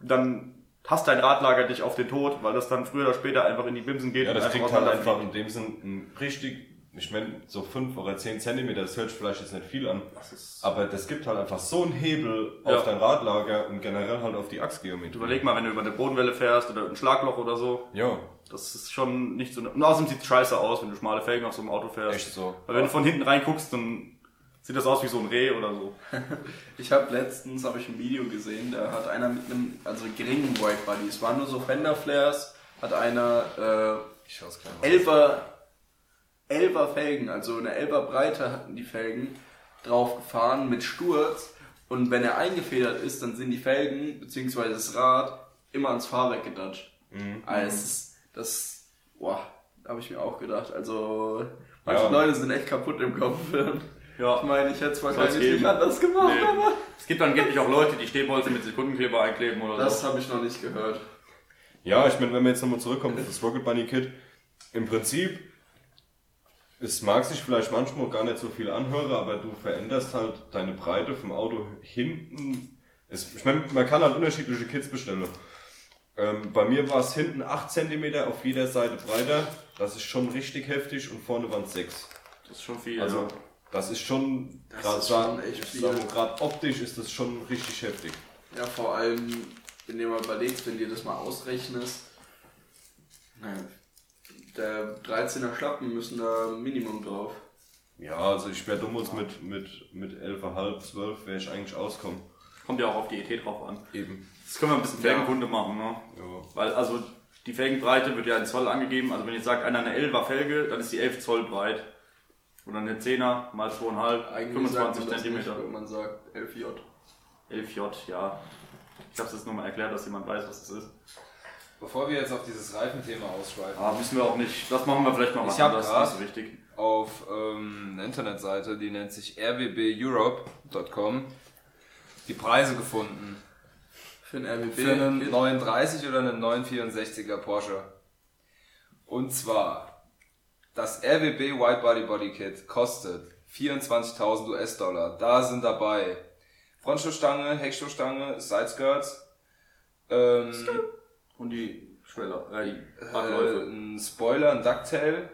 dann hast dein Radlager dich auf den Tod, weil das dann früher oder später einfach in die Bimsen geht Ja, das kriegt halt einfach in dem Sinn ein richtig, ich meine, so 5 oder 10 Zentimeter, das hört sich vielleicht jetzt nicht viel an, Das ist- aber das gibt halt einfach so einen Hebel Ja. auf dein Radlager und generell halt auf die Achsgeometrie. Überleg mal, wenn du über eine Bodenwelle fährst oder ein Schlagloch oder so, Ja, das ist schon nicht so... Und außerdem sieht scheiße aus, wenn du schmale Felgen auf so einem Auto fährst. echt so. Weil wenn du von hinten reinguckst, dann sieht das aus wie so ein Reh oder so. [LAUGHS] Ich habe letztens habe ich ein Video gesehen, da hat einer mit einem, also geringen White Body, es waren nur so Fender Flares, hat einer äh, Ich schau's gleich mal. Elfer, Elfer Felgen, also eine Elfer Breite hatten die Felgen drauf gefahren mit Sturz und wenn er eingefedert ist, dann sind die Felgen bzw. das Rad immer ans Fahrwerk gedatscht. Also es ist, das, boah, da habe ich mir auch gedacht, also manche Ja. Leute sind echt kaputt im Kopf. [LAUGHS] Ja. Ich meine, ich hätte es wahrscheinlich nicht anders gemacht, Nee. aber Es gibt angeblich auch Leute, die Stehbolzen mit Sekundenkleber einkleben oder das so. habe ich noch nicht gehört. Ja, ich meine, wenn wir jetzt nochmal zurückkommen auf das Rocket Bunny Kit, im Prinzip, es mag sich vielleicht manchmal gar nicht so viel anhören, aber du veränderst halt deine Breite vom Auto hinten. Es, ich meine, man kann halt unterschiedliche Kits bestellen. Ähm, bei mir war es hinten 8 cm auf jeder Seite breiter. Das ist schon richtig heftig und vorne waren es 6. Das ist schon viel. Also, das ist schon, gerade gerade optisch ist das schon richtig heftig. Ja, vor allem, wenn du mal überlegst, wenn dir das mal ausrechnest, naja, der 13er Schlappen müssen da Minimum drauf. Ja, also ich wäre damals mit, mit, mit 11,5, 12 wäre ich eigentlich auskommen. Kommt ja auch auf die ET drauf an. Eben. Das können wir ein bisschen Felgenkunde machen, ne? Ja. Weil, also, die Felgenbreite wird ja in Zoll angegeben. Also, wenn jetzt sagt einer eine 11er Felge, dann ist die 11 Zoll breit. Oder eine 10er mal 2,5, Eigentlich sagt 25 man das nicht, cm. wenn man sagt 11J. 11J, ja. Ich hab's jetzt nur mal erklärt, dass jemand weiß, was das ist. Bevor wir jetzt auf dieses Reifenthema ausschweifen, Aber müssen wir auch nicht. Das machen wir vielleicht noch Ich mal hab anders, grad- ist wichtig. auf ähm, einer Internetseite, die nennt sich rwbeurope.com, die Preise gefunden. Für ein RWB. Für einen Kit. 930 oder einen 964er Porsche. Und zwar, das RWB White Body Body Kit kostet 24.000 US-Dollar. Da sind dabei Frontstoßstange, Heckstoßstange, Sideskirts, ähm, Und die Schweller, äh, die äh, Radläufe. ein Spoiler, ein Ducktail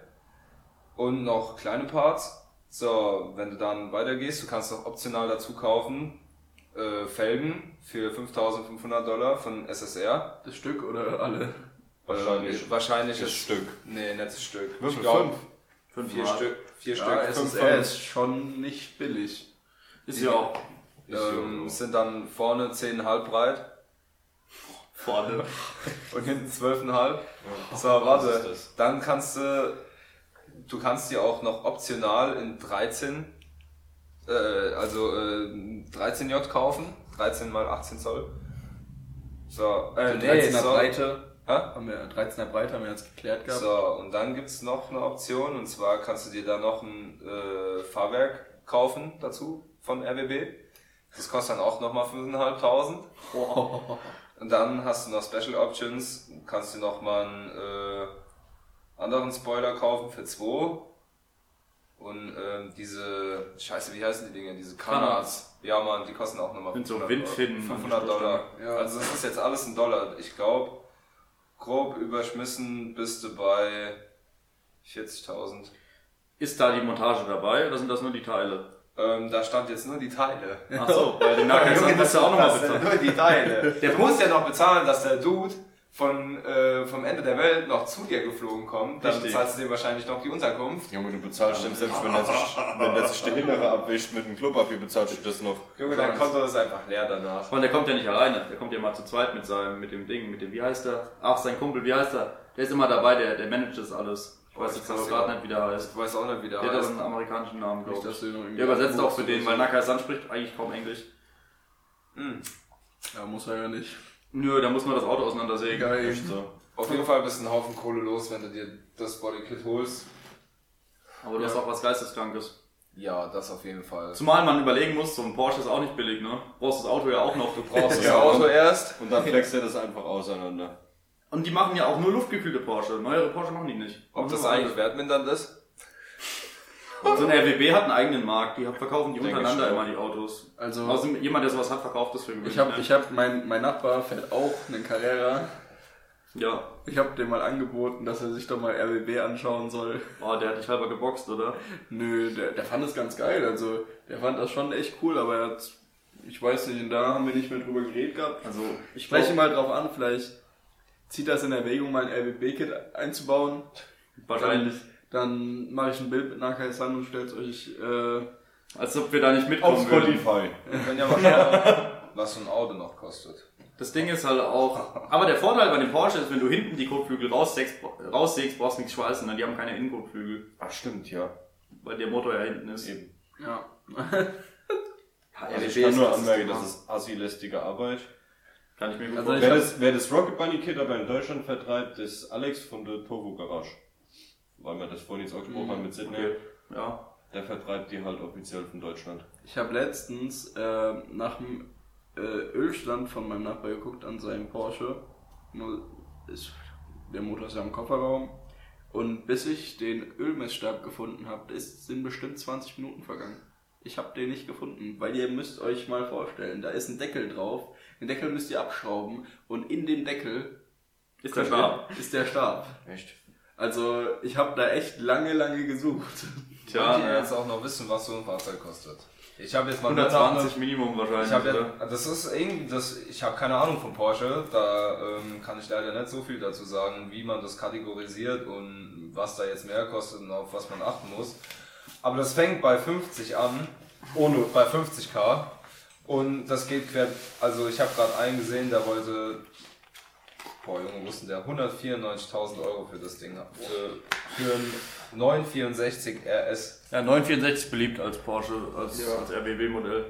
und noch kleine Parts. So, wenn du dann weitergehst, du kannst noch optional dazu kaufen äh, Felgen für 5.500 Dollar von SSR. Das Stück oder alle? Wahrscheinlich. Äh, wahrscheinlich Das Stück. Nee, nicht das Stück. Fünf, ich glaube, Fünf vier Mal. Stück. Vier Ja, Stück. SSR fünf, ist schon nicht billig. Ist ja auch Ähm, sind dann vorne 10,5 breit vorne. und hinten 12,5. So, Was ist warte. Dann kannst du du kannst die auch noch optional in 13, äh, also äh, 13J kaufen. 13 mal 18 Zoll. So, äh, nee, 13er so, Breite. Hä? Haben wir 13er Breite, haben wir jetzt geklärt gehabt. So, und dann gibt's noch eine Option, und zwar kannst du dir da noch ein äh, Fahrwerk kaufen dazu von RWB. Das kostet dann auch nochmal 5.500. Und dann hast du noch Special Options, kannst du nochmal einen äh, anderen Spoiler kaufen für 2. Und ähm, diese, scheiße, wie heißen die Dinge? Diese Kanats. Ja, man, die kosten auch nochmal Sind so 500 Windfinnen 500 an Dollar. Ja. Also das ist jetzt alles in Dollar. Ich glaube, grob überschmissen bist du bei 40.000. Ist da die Montage dabei oder sind das nur die Teile? Ähm, da stand jetzt nur die Teile. Ach so, bei den Nahkampf musst du auch nochmal bezahlen. nur die Teile. [LAUGHS] Der muss ja noch bezahlen, dass der Dude von, äh, vom Ende der Welt noch zu dir geflogen kommt. Dann Richtig. bezahlst du dem wahrscheinlich noch die Unterkunft. Junge, du bezahlst dem selbst, wenn er sich, [LAUGHS] wenn der sich die Hindere abwischt mit dem Klopapier, bezahlst du das noch. Junge, dein Konto ist einfach leer danach. Und der kommt ja nicht alleine, der kommt ja mal zu zweit mit seinem, mit dem Ding, mit dem, wie heißt der? Ach, sein Kumpel, wie heißt er? Der ist immer dabei, der, der managt das alles. Ich weiß jetzt aber gerade ja- nicht, wie der heißt. Ich weiß auch nicht, wie der Der hat aber heißt. einen amerikanischen Namen, glaube ich. du Der übersetzt auch für den, weil so. Nakai-san spricht eigentlich kaum Englisch. Hm. Ja, muss er ja nicht. Nö, da muss man das Auto auseinandersägen. Geil. Echt so. Auf jeden Fall bist du einen Haufen Kohle los, wenn du dir das Bodykit holst. Aber du hast auch was Geisteskrankes. Ja, das auf jeden Fall. Zumal man überlegen muss, so ein Porsche ist auch nicht billig, ne? Du brauchst das Auto ja auch noch. Du brauchst [LAUGHS] das Ja, Auto erst. Und dann flext er das einfach auseinander. Und die machen ja auch nur luftgekühlte Porsche. Neuere Porsche machen die nicht. Ob das eigentlich wertmindernd ist? So ein RWB hat einen eigenen Markt. Die verkaufen die untereinander immer die Autos. Also, Also jemand, der sowas hat, verkauft das für gewöhnlich. ich habe, ne? ich hab, mein, mein Nachbar fährt auch einen Carrera. Ja. Ich habe dem mal angeboten, dass er sich doch mal RWB anschauen soll. Oh, der hat dich halber geboxt, oder? Nö, der, der fand es ganz geil. Also, der fand das schon echt cool, aber er hat, ich weiß nicht, und da haben wir nicht mehr drüber geredet gehabt. Also, ich Spreche mal drauf an, vielleicht zieht das in Erwägung, mal ein RWB-Kit einzubauen. wahrscheinlich. Dann mache ich ein Bild mit Nakai San und stell's euch, äh, Als ob wir da nicht Auf mitkommen würden. Spotify. Wir können ja mal schauen, was so ein Auto noch kostet. Das Ding ist halt auch, aber der Vorteil bei dem Porsche ist, wenn du hinten die Kotflügel raussägst, raussägst brauchst du nichts schweißen, denn die haben keine Innenkotflügel, Ach stimmt, ja. weil der Motor ja hinten ist. Eben. ja. Ja, Also ich RWB kann ist nur das anmerken, das ist assi-lästige Arbeit. Kann ich mir gut Also vorstellen. Wer das, wer das Rocket Bunny Kit aber in Deutschland vertreibt, ist Alex von der Tovo Garage. Weil wir das vorhin jetzt auch gesprochen haben mit Sydney. Okay. Ja. Der vertreibt die halt offiziell von Deutschland. Ich habe letztens äh, nach dem äh, Ölstand von meinem Nachbar geguckt an seinem Porsche. Nur Ist, der Motor ist ja im Kofferraum. Und bis ich den Ölmessstab gefunden habe, sind bestimmt 20 Minuten vergangen. Ich habe den nicht gefunden, weil ihr müsst euch mal vorstellen, da ist ein Deckel drauf. Den Deckel müsst ihr abschrauben und in dem Deckel Ist der Stab. ist der Stab. Echt? Also ich habe da echt lange, lange gesucht. Tja, ne. jetzt auch noch wissen, was so ein Fahrzeug kostet? Ich habe jetzt mal 120 Minimum wahrscheinlich. Ich habe oder? ja, das ist irgendwie, das, ich habe keine Ahnung von Porsche, da ähm, kann ich leider nicht so viel dazu sagen, wie man das kategorisiert und was da jetzt mehr kostet und auf was man achten muss. Aber das fängt bei 50 an, ohne bei 50k und das geht quer, also ich habe gerade einen gesehen, der wollte, boah Junge, wussten der 194.000 Euro für das Ding, für, für ein 964 RS. Ja, 964 beliebt als Porsche, als, Ja. als RWB-Modell.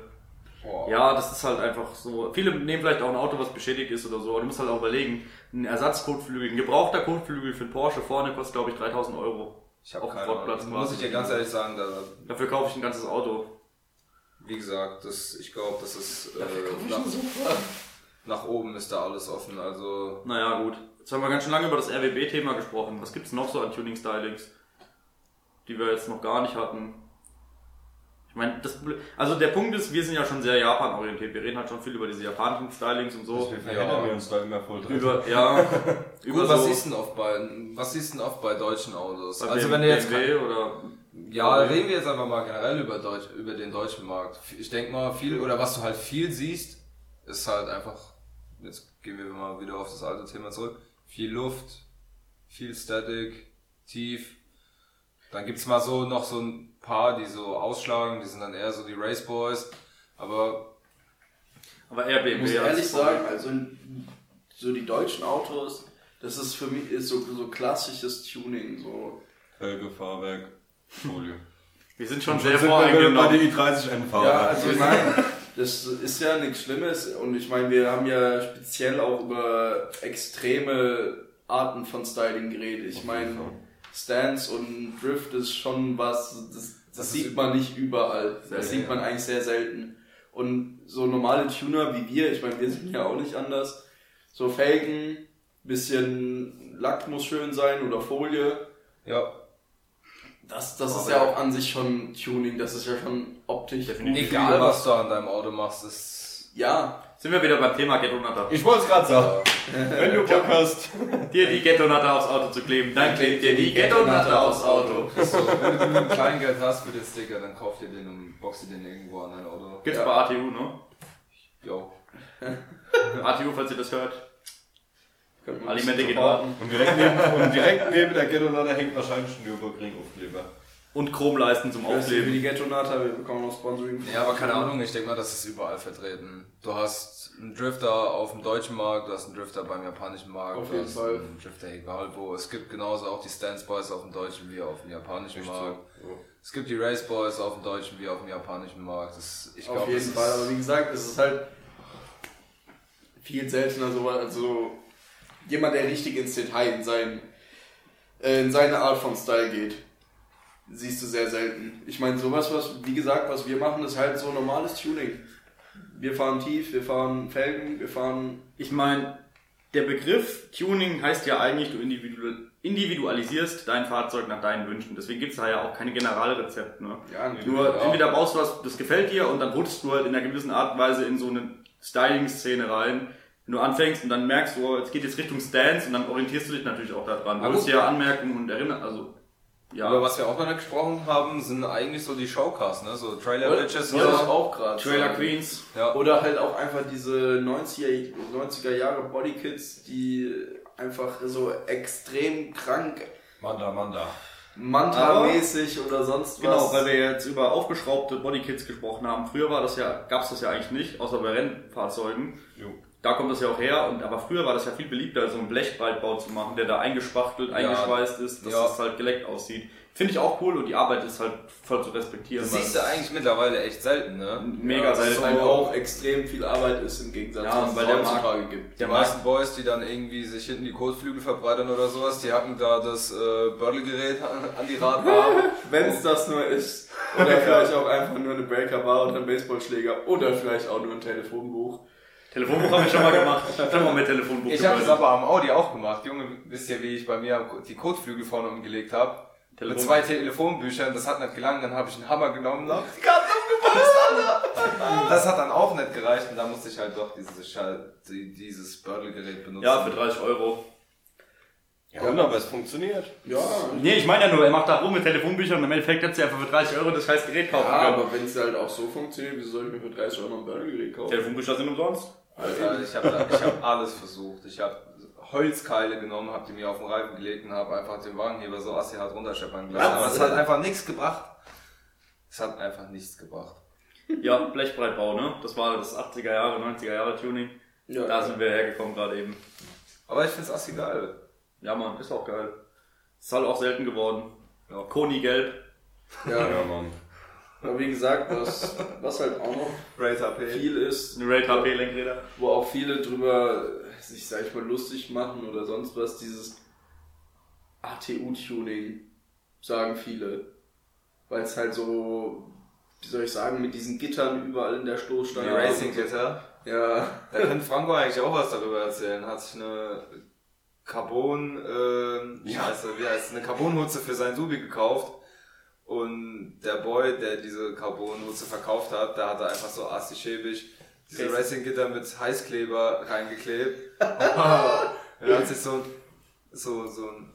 Boah. Ja, das ist halt einfach so. Viele nehmen vielleicht auch ein Auto, was beschädigt ist oder so, aber du musst halt auch überlegen, ein Ersatzkotflügel, ein gebrauchter Kotflügel für einen Porsche vorne kostet, glaube ich, 3000 Euro. Ich habe auf dem keine Ahnung. Sportplatz Muss ich dir ganz ehrlich sagen, da, Dafür kaufe ich ein ganzes Auto. Wie gesagt, das, ich glaube, das ist äh, nach, [LAUGHS] nach oben ist da alles offen. Also Naja, gut. Jetzt haben wir ganz schön lange über das RWB-Thema gesprochen. Was gibt's noch so an Tuning-Stylings, die wir jetzt noch gar nicht hatten? Ich meine, das Problem- also der Punkt ist, wir sind ja schon sehr Japan-orientiert. Wir reden halt schon viel über diese japanischen Stylings und so. Verheddern wir uns da immer voll drin. Über, ja, [LAUGHS] über Gut, was so, ist denn oft bei was ist denn oft bei deutschen Autos? bei also BMW wenn du jetzt oder ja, reden wir jetzt einfach mal generell über Deutsch, über den deutschen Markt. Ich denke mal viel oder was du halt viel siehst, ist halt einfach jetzt gehen wir mal wieder auf das alte Thema zurück. Viel Luft, viel Static, tief. Dann gibt's mal so noch so ein paar, die so ausschlagen, die sind dann eher so die Race Boys, aber aber RBB. Ich muss als ehrlich sagen, also so die deutschen Autos, das ist für mich ist so, so klassisches Tuning. So. Felge, Folie. Wir sind schon Und sehr sind wir wieder bei voreingenommen. der i30 ein Ja, also ich meine, das ist ja nichts Schlimmes und ich meine, wir haben ja speziell auch über extreme Arten von Styling geredet. Ich meine, Stance und Drift ist schon was, das, das, Das sieht man nicht überall. Das sieht man eigentlich sehr selten. Und so normale Tuner wie wir, ich meine, wir sind ja auch nicht anders, so Felgen, bisschen Lack muss schön sein oder Folie, Ja. Das, das ist ja auch an sich schon Tuning, das ist ja schon optisch. Definitiv. Egal, was du an deinem Auto machst, ist. Ja, Sind wir wieder beim Thema Ghetto-Natter. Ich wollte es gerade sagen. [LAUGHS] Wenn du Bock hast. Dir die Ghetto-Natter aufs Auto zu kleben, dann klebt dir die Ghetto-Natter aufs Auto. So, wenn du genügend Kleingeld hast für den Sticker, dann kauf dir den und box dir den irgendwo an dein Auto. Gibt's Ja. bei ATU, ne? Jo. [LAUGHS] ATU, falls ihr das hört. Alimente geht supporten. Und direkt neben, und direkt neben der Ghetto-Lader hängt wahrscheinlich ein Nürburgring-Aufkleber. Und Chromleisten zum Aufkleben. die Ghetto-Nata, wir bekommen noch Sponsoring. Ja, aber keine Ahnung, ich denke mal, das ist überall vertreten. Du hast einen Drifter auf dem deutschen Markt, du hast einen Drifter beim japanischen Markt, Auf du jeden hast Fall. einen Drifter egal wo. Es gibt genauso auch die Stance Boys auf dem deutschen wie auf dem japanischen Markt. Es gibt die Race Boys auf dem deutschen wie auf dem japanischen Markt. Das, ich Auf glaube, jeden Fall, aber wie gesagt, es ist halt viel seltener so, also jemand, der richtig ins Detail in, sein, äh, in seine Art von Style geht, siehst du sehr selten. Ich meine, sowas, was, wie gesagt, was wir machen, ist halt so normales Tuning. Wir fahren tief, wir fahren Felgen, wir fahren Ich meine, der Begriff Tuning heißt ja eigentlich, du individu individualisierst dein Fahrzeug nach deinen Wünschen. Deswegen gibt's da ja auch keine Generalrezept. Ne? Ja, Nur Ja. entweder baust du was, das gefällt dir und dann rutschst du halt in einer gewissen Art und Weise in so eine Styling-Szene rein. Wenn du anfängst und dann merkst du, oh, jetzt geht jetzt Richtung Stance und dann orientierst du dich natürlich auch daran. Du dir ja Anmerkungen und erinnerst, also, ja. Aber was wir auch mal gesprochen haben, sind eigentlich so die Showcasts, ne? So Trailer Bitches und ja, auch gerade. Trailer Queens. Ja. Oder halt auch einfach diese 90er, 90er Jahre Bodykits, die einfach so extrem krank, Manda, Manda. Manta-mäßig oder sonst Genau, was. weil wir jetzt über aufgeschraubte Bodykits gesprochen haben. Früher war das ja, gab's das ja eigentlich nicht, außer bei Rennfahrzeugen. Jo. Da kommt das ja auch her, und aber früher war das ja viel beliebter, so einen Blechbreitbau zu machen, der da eingespachtelt, eingeschweißt ist, dass Ja. das halt geleckt aussieht. Finde ich auch cool und die Arbeit ist halt voll zu respektieren. Das weil siehst du eigentlich mittlerweile echt selten, ne? mega es selten. halt auch extrem viel Arbeit ist im Gegensatz Ja, was weil der heutzutage gibt. Die Der meisten Boys, die dann irgendwie sich hinten die Kotflügel verbreitern oder sowas, die hacken da das äh, Bördelgerät an, die Radbar. [LAUGHS] Wenn es das nur ist. Oder [LAUGHS] vielleicht auch einfach nur eine Breaker-Bar oder ein Baseballschläger oder vielleicht auch nur ein Telefonbuch. Telefonbuch habe ich schon mal gemacht. Ich habe schon mal mit Telefonbuch Ich habe das gearbeitet. aber am Audi auch gemacht. Junge, wisst ihr, wie ich bei mir die Kotflügel vorne umgelegt habe? Mit Telefon- zwei Telefonbüchern, das hat nicht gelangt, dann habe ich einen Hammer genommen und die Karte umgepasst, Alter! Das hat dann auch nicht gereicht und da musste ich halt doch dieses, dieses Bördelgerät benutzen. Ja, für 30 Euro. Ja, und aber es funktioniert. Ja, Nee, ich meine ja nur, er macht da rum mit Telefonbüchern und im Endeffekt hättest du einfach für 30 Euro das scheiß Gerät kaufen ja können. aber wenn es halt auch so funktioniert, wieso soll ich mir für 30 Euro ein Burgergerät kaufen? Telefonbücher sind umsonst. Alter, ich habe ich hab alles versucht. Ich habe Holzkeile genommen, habe die mir auf den Reifen gelegt und habe einfach den Wagenheber so assi hart runterscheppern gelassen. Aber es hat einfach nichts gebracht. Es hat einfach nichts gebracht. Ja, Blechbreitbau, ne? Das war das 80er Jahre, 90er Jahre Tuning. Ja, Da sind wir hergekommen gerade eben. Aber ich find's assi geil. Ja, Mann, ist auch geil. Ist halt auch selten geworden. Ja. Koni gelb. ja. Ja, Mann. Aber wie gesagt, was, was halt auch noch viel ist, Eine Raid HP Lenkräder. wo auch viele drüber sich, sag ich mal, lustig machen oder sonst was, dieses ATU-Tuning, sagen viele. Weil es halt so, wie soll ich sagen, mit diesen Gittern überall in der Die Stoßstange. Racing Gitter. Ja, Da könnte Franco eigentlich auch was darüber erzählen. Hat sich eine Carbon, äh, Ja. scheiße, wie heißt es, eine Carbonhutze für sein Subi gekauft. Und der Boy, der diese Carbonhutze verkauft hat, der hatte einfach so assi schäbig diese Okay. Racing Gitter mit Heißkleber reingeklebt. [LAUGHS] er hat sich so, so, so ein,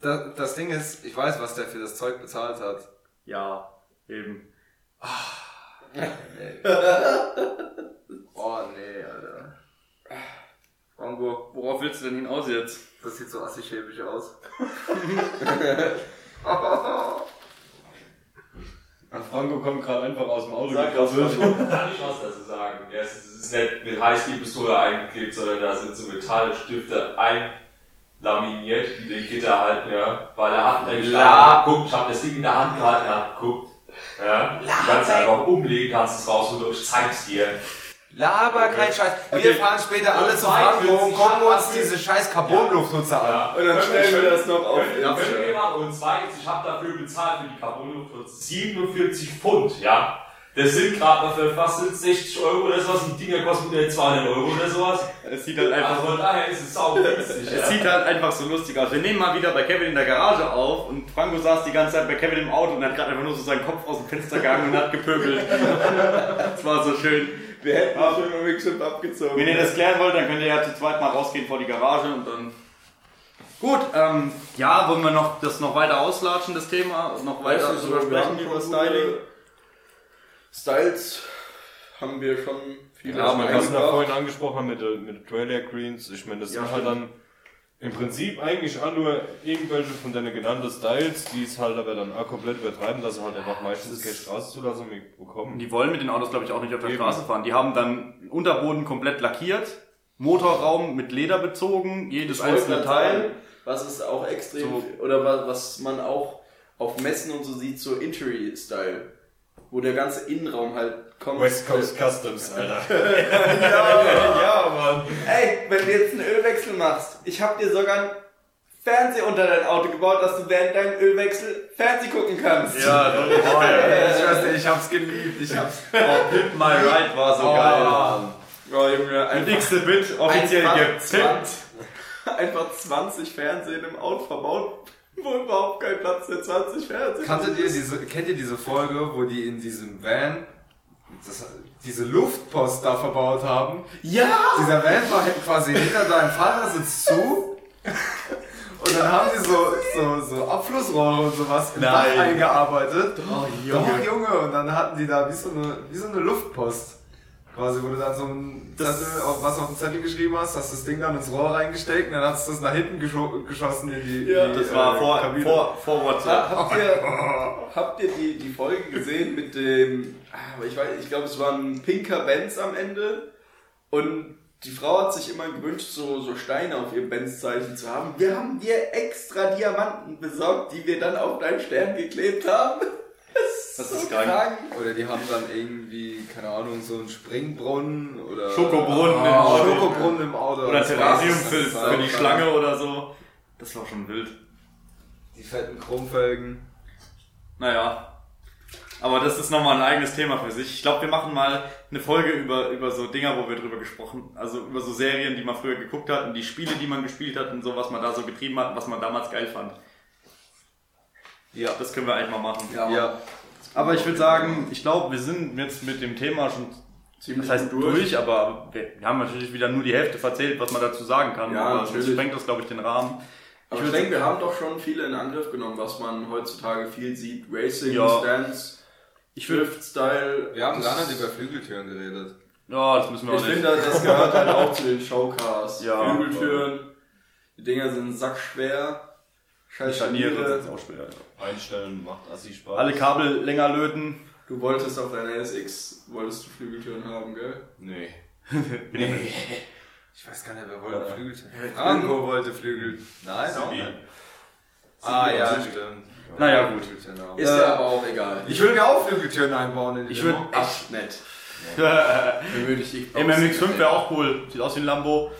das, das Ding ist, ich weiß, was der für das Zeug bezahlt hat. Ja, eben. [LAUGHS] Oh nee, Alter. Franco, Worauf willst du denn hinaus jetzt? das sieht so assi schäbig aus. [LAUGHS] Franco kommt gerade einfach aus dem Auto Sag was, gekrabbelt. kann ich was dazu sagen. Ja, es ist es nicht mit Heißklebepistole eingeklebt, sondern da sind so Metallstifte laminiert, die den Gitter halten, ja. Weil er hat nämlich La- da geguckt, ich habe das Ding in der Hand gehalten, er hat geguckt. Ja. Du kannst einfach umlegen, kannst es rausholen, ich zeig's dir. Laber kein Scheiß. Wir fahren später alle zu Franco und gucken uns diese scheiß Carbon-Lufthutze an. Ja. Und dann stellen wir das noch auf Ja. Und zweitens, ich habe dafür bezahlt für die Carbonluft 47 Pfund, ja. Das sind gerade mal für fast 60 Euro oder sowas. Die Dinger kosten wieder 200 Euro oder sowas. Es sieht halt einfach Also von daher ist es sau günstig. Es ja. sieht halt einfach so lustig aus. Wir nehmen mal wieder bei Kevin in der Garage auf und Franco saß die ganze Zeit bei Kevin im Auto und hat gerade einfach nur so seinen Kopf aus dem Fenster gehangen und hat gepöbelt. Das war so schön. Wir hätten auch schon mal bestimmt abgezogen. Wenn ihr das klären wollt, dann könnt ihr ja zu zweit mal rausgehen vor die Garage und dann. Gut, ähm, ja, wollen wir noch das noch weiter auslatschen, das Thema, noch weiter Weißt du, drüber so, wir sprechen über Styling? Styles haben wir schon viele Ja, man kann es eingebracht. vorhin angesprochen mit, der- mit den Trailer Greens. Ich meine, das Ja, sind halt dann im Prinzip eigentlich auch nur irgendwelche von deinen genannten Styles, die es halt aber dann auch komplett übertreiben, dass sie halt einfach meistens keine Straßenzulassung bekommen. Die wollen mit den Autos, glaube ich, auch nicht auf der Eben. Straße fahren. Die haben dann den Unterboden komplett lackiert, Motorraum mit Leder bezogen, jedes einzelne Teil. was ist auch extrem, So. oder was, was man auch auf Messen und so sieht, so Interior-Style. Wo der ganze Innenraum halt kommt. Customs, Alter. [LAUGHS] ja, ja, Mann. Ey, wenn du jetzt einen Ölwechsel machst, ich hab dir sogar einen Fernseher unter dein Auto gebaut, dass du während deinem Ölwechsel Fernseh gucken kannst. Ja, oh, ja. Ich weiß nicht, ich hab's geliebt. Ich hab's. Oh, Pimp My Ride war so geil. Oh, Junge, einfach, nächste Bit offiziell gepimpt. 20, [LAUGHS] einfach 20 Fernsehen im Auto verbaut, wo überhaupt kein Platz für 20 Fernsehen Kanntet ihr diese, kennt ihr diese Folge, wo die in diesem Van das, diese Luftpost da verbaut haben? Ja! Dieser Van war halt quasi hinter deinem Fahrersitz zu. Und dann haben die so, so, so Abflussrohre und sowas im Dach eingearbeitet. Oh, Doch, Junge. Und dann hatten die da wie so eine, wie so eine Luftpost. Quasi, wo du dann so ein Das- Zettel, auf was auf den Zettel geschrieben hast, hast das Ding dann ins Rohr reingesteckt und dann hast du das nach hinten gescho geschossen in die, Ja, in die Das war äh, vor, Kabine. vor, vor WhatsApp. Habt ihr, [LAUGHS] habt ihr die, die Folge gesehen mit dem, ah, ich weiß, ich glaube, es war ein pinker Benz am Ende und die Frau hat sich immer gewünscht, so, so Steine auf ihrem Benz-Zeichen zu haben. Wir haben dir extra Diamanten besorgt, die wir dann auf deinen Stern geklebt haben. Das ist krank. Oder die haben dann irgendwie, keine Ahnung, so einen Springbrunnen oder Schokobrunnen im Ah, Auto. Schokobrunnen im Auto. Oder Terrarium für, die krank. Schlange oder so. Das war schon wild. Die fetten Chromfelgen. Naja. Aber das ist nochmal ein eigenes Thema für sich. Ich glaube, wir machen mal eine Folge über, über so Dinger, wo wir drüber gesprochen, also über so Serien, die man früher geguckt hat und die Spiele, die man gespielt hat und so, was man da so getrieben hat und was man damals geil fand. Ja, das können wir eigentlich mal machen. Ja. Aber ich würde sagen, ich glaube, wir sind jetzt mit dem Thema schon Ziemlich das heißt gut durch, aber wir, haben natürlich wieder nur die Hälfte erzählt, was man dazu sagen kann. Ja, aber natürlich. das sprengt das, glaube ich, den Rahmen. Aber Ich ich würd- denke, wir haben doch schon viele in Angriff genommen, was man heutzutage viel sieht. Racing, Ja. Stunts, Ich würde, Drift-Style. Wir haben gar nicht über Flügeltüren geredet. ja, das müssen wir Ich auch nicht. finde, das gehört halt [LAUGHS] auch zu den Showcars. Ja. Flügeltüren. Die Dinger sind sackschwer. Scharniere Scharniere. sind auch schwer. Ja. Einstellen macht assi Spaß. Alle Kabel länger löten. Du wolltest auf deiner SX, wolltest du Flügeltüren haben, gell? [LAUGHS] Nee. Ich weiß gar nicht, wer wollte Ja. Flügeltüren? Franco wollte Flügel. Nein, auch nicht. Ah ja, stimmt. Naja, gut. Ist Äh, ja aber auch egal. Ich will mir auch Flügeltüren einbauen in die Ich würd- Limo. Echt nett. Dann würde ich dich MMX5 wäre auch cool. Sieht aus wie ein Lambo.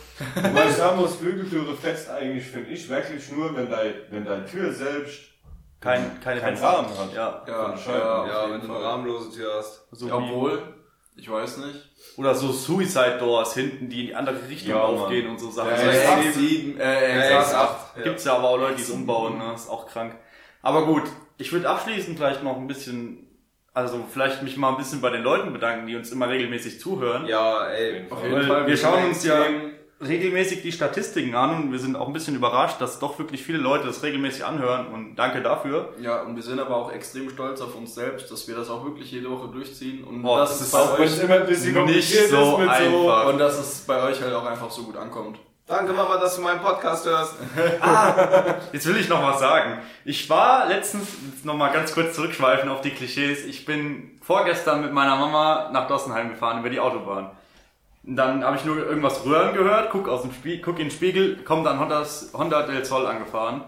Sagen muss, Flügeltüre fest eigentlich, finde ich, wirklich nur, wenn dein, wenn deine Tür selbst Kein, keine Kein. Rahmen hat. Ja. Ja, ja, Ja, wenn du eine rahmenlose Tür hast. So Ja, Obwohl, ich weiß nicht. oder so Suicide Doors hinten, die in die andere Richtung Ja, Mann. aufgehen und so Sachen. Ja, Das ja, heißt, ja. X7, äh, Ja, X8. ja. Gibt's ja aber auch Leute, die es umbauen, ne? Ist auch krank. Aber gut, ich würde abschließend vielleicht noch ein bisschen, also vielleicht mich mal ein bisschen bei den Leuten bedanken, die uns immer regelmäßig zuhören. Ja, ey. Auf Weil jeden Fall. wir schauen uns ja regelmäßig die Statistiken an und wir sind auch ein bisschen überrascht, dass doch wirklich viele Leute das regelmäßig anhören und danke dafür. Ja, und wir sind aber auch extrem stolz auf uns selbst, dass wir das auch wirklich jede Woche durchziehen. Und Boah, das das ist bei euch, immer ein bisschen Nicht so ist mit einfach. und dass es bei euch halt auch einfach so gut ankommt. Danke Mama, dass du meinen Podcast hörst. [LAUGHS] Jetzt will ich noch was sagen. Ich war letztens, noch mal ganz kurz zurückschweifen auf die Klischees, ich bin vorgestern mit meiner Mama nach Dossenheim gefahren über die Autobahn. Und dann habe ich nur irgendwas röhren gehört, guck aus dem Spiegel, guck in den Spiegel, kommt dann Hondas, Honda del Sol angefahren.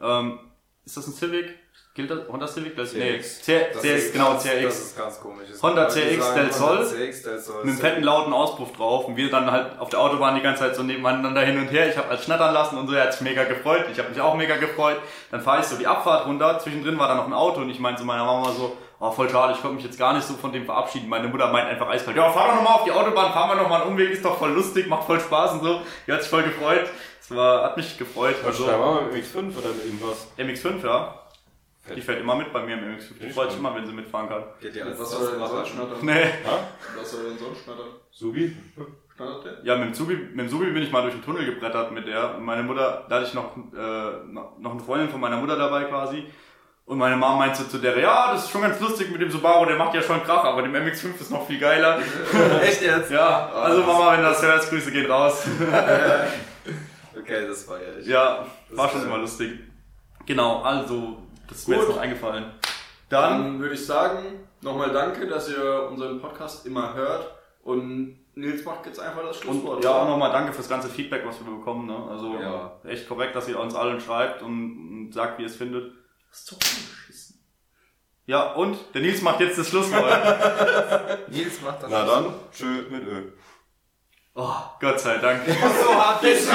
Ähm, ist das ein Civic? Gilt das? Honda Civic? Das, nee, CX. C- Das CX, ist genau, ganz, Das CX. ist ganz komisch. Honda CX sagen, del Honda Sol. CX del Sol. Mit einem fetten lauten Auspuff drauf und wir dann halt auf der Autobahn die ganze Zeit so nebeneinander hin und her. Ich habe als schnattern lassen und so, er hat sich mega gefreut. Ich habe mich auch mega gefreut. Dann fahre ich so die Abfahrt runter. Zwischendrin war da noch ein Auto und ich meinte zu meiner Mama so, oh voll schade, ich konnte mich jetzt gar nicht so von dem verabschieden. Meine Mutter meint einfach eiskalt, ja fahr doch nochmal auf die Autobahn, fahren wir nochmal einen Umweg, ist doch voll lustig, macht voll Spaß und so. Die hat sich voll gefreut. Es war, hat mich gefreut. Also, also, wir mit X5 oder mit irgendwas? MX5, ja. Die fährt immer mit bei mir im MX5. Die freut sich immer, wenn sie mitfahren kann. Geht ja Was soll denn sonst schnattern? Nee. Was soll denn sonst schnattern? Subi? Schnattert der? Ja, mit dem Subi, mit dem Subi bin ich mal durch den Tunnel gebrettert mit der. Und meine Mutter, da hatte ich noch, äh, noch eine Freundin von meiner Mutter dabei quasi. Und meine Mama meinte zu der, ja, das ist schon ganz lustig mit dem Subaru, der macht ja schon Krach, aber dem MX5 ist noch viel geiler. [LAUGHS] Echt jetzt? ja, also Mama, wenn du das hörst, Grüße gehen raus. [LAUGHS] Okay, das war ja ich. ja, war schon immer lustig. Genau, also, das ist mir Gut. jetzt noch eingefallen. Dann, Dann würde ich sagen, nochmal danke, dass ihr unseren Podcast immer hört. Und Nils macht jetzt einfach das Schlusswort. und ja, auch nochmal danke fürs ganze Feedback, was wir bekommen. Ne? Also Ja. echt korrekt, dass ihr uns allen schreibt und, und sagt, wie ihr es findet. Das ist doch ungeschissen. Ja, und der Nils macht jetzt das Schlusswort. [LAUGHS] Nils macht das. Na dann, tschö mit Ö. Oh, Gott sei Dank. [LAUGHS] so hart Ich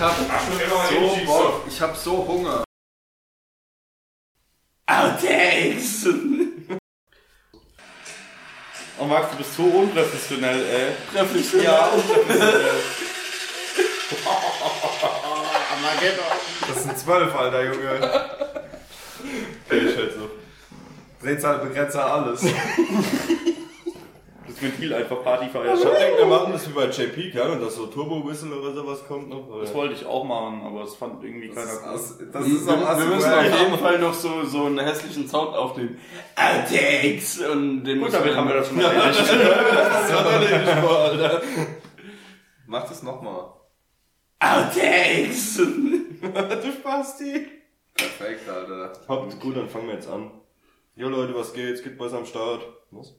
hab So so Bock. Ich hab so Hunger. Outtakes! Oh Max, du bist so unprofessionell, ey. Trefflich. Ja, unprofessionell. Das sind zwölf, Alter, Junge. Ich halt so. Drehzahlbegrenzer alles. [LAUGHS] Ventil einfach Partyfeier. Ich denke, wir machen das wie bei JP, kann und dass so Turbo-Whistle oder sowas kommt noch. Oder? Das wollte ich auch machen, aber das fand irgendwie Das keiner ist, cool. das wir, ist am wir müssen auf jeden Fall noch so, so einen hässlichen Sound aufnehmen. Outtakes! Und den Gut, müssen damit haben wir das schon Ja, erledigt. [LAUGHS] das hat er nicht vor, Alter. Mach das nochmal. Outtakes! [LAUGHS] du Spasti. Perfekt, Alter. Habt gut, dann fangen wir jetzt an. Jo Leute, was geht? Skidboys am Start. Was?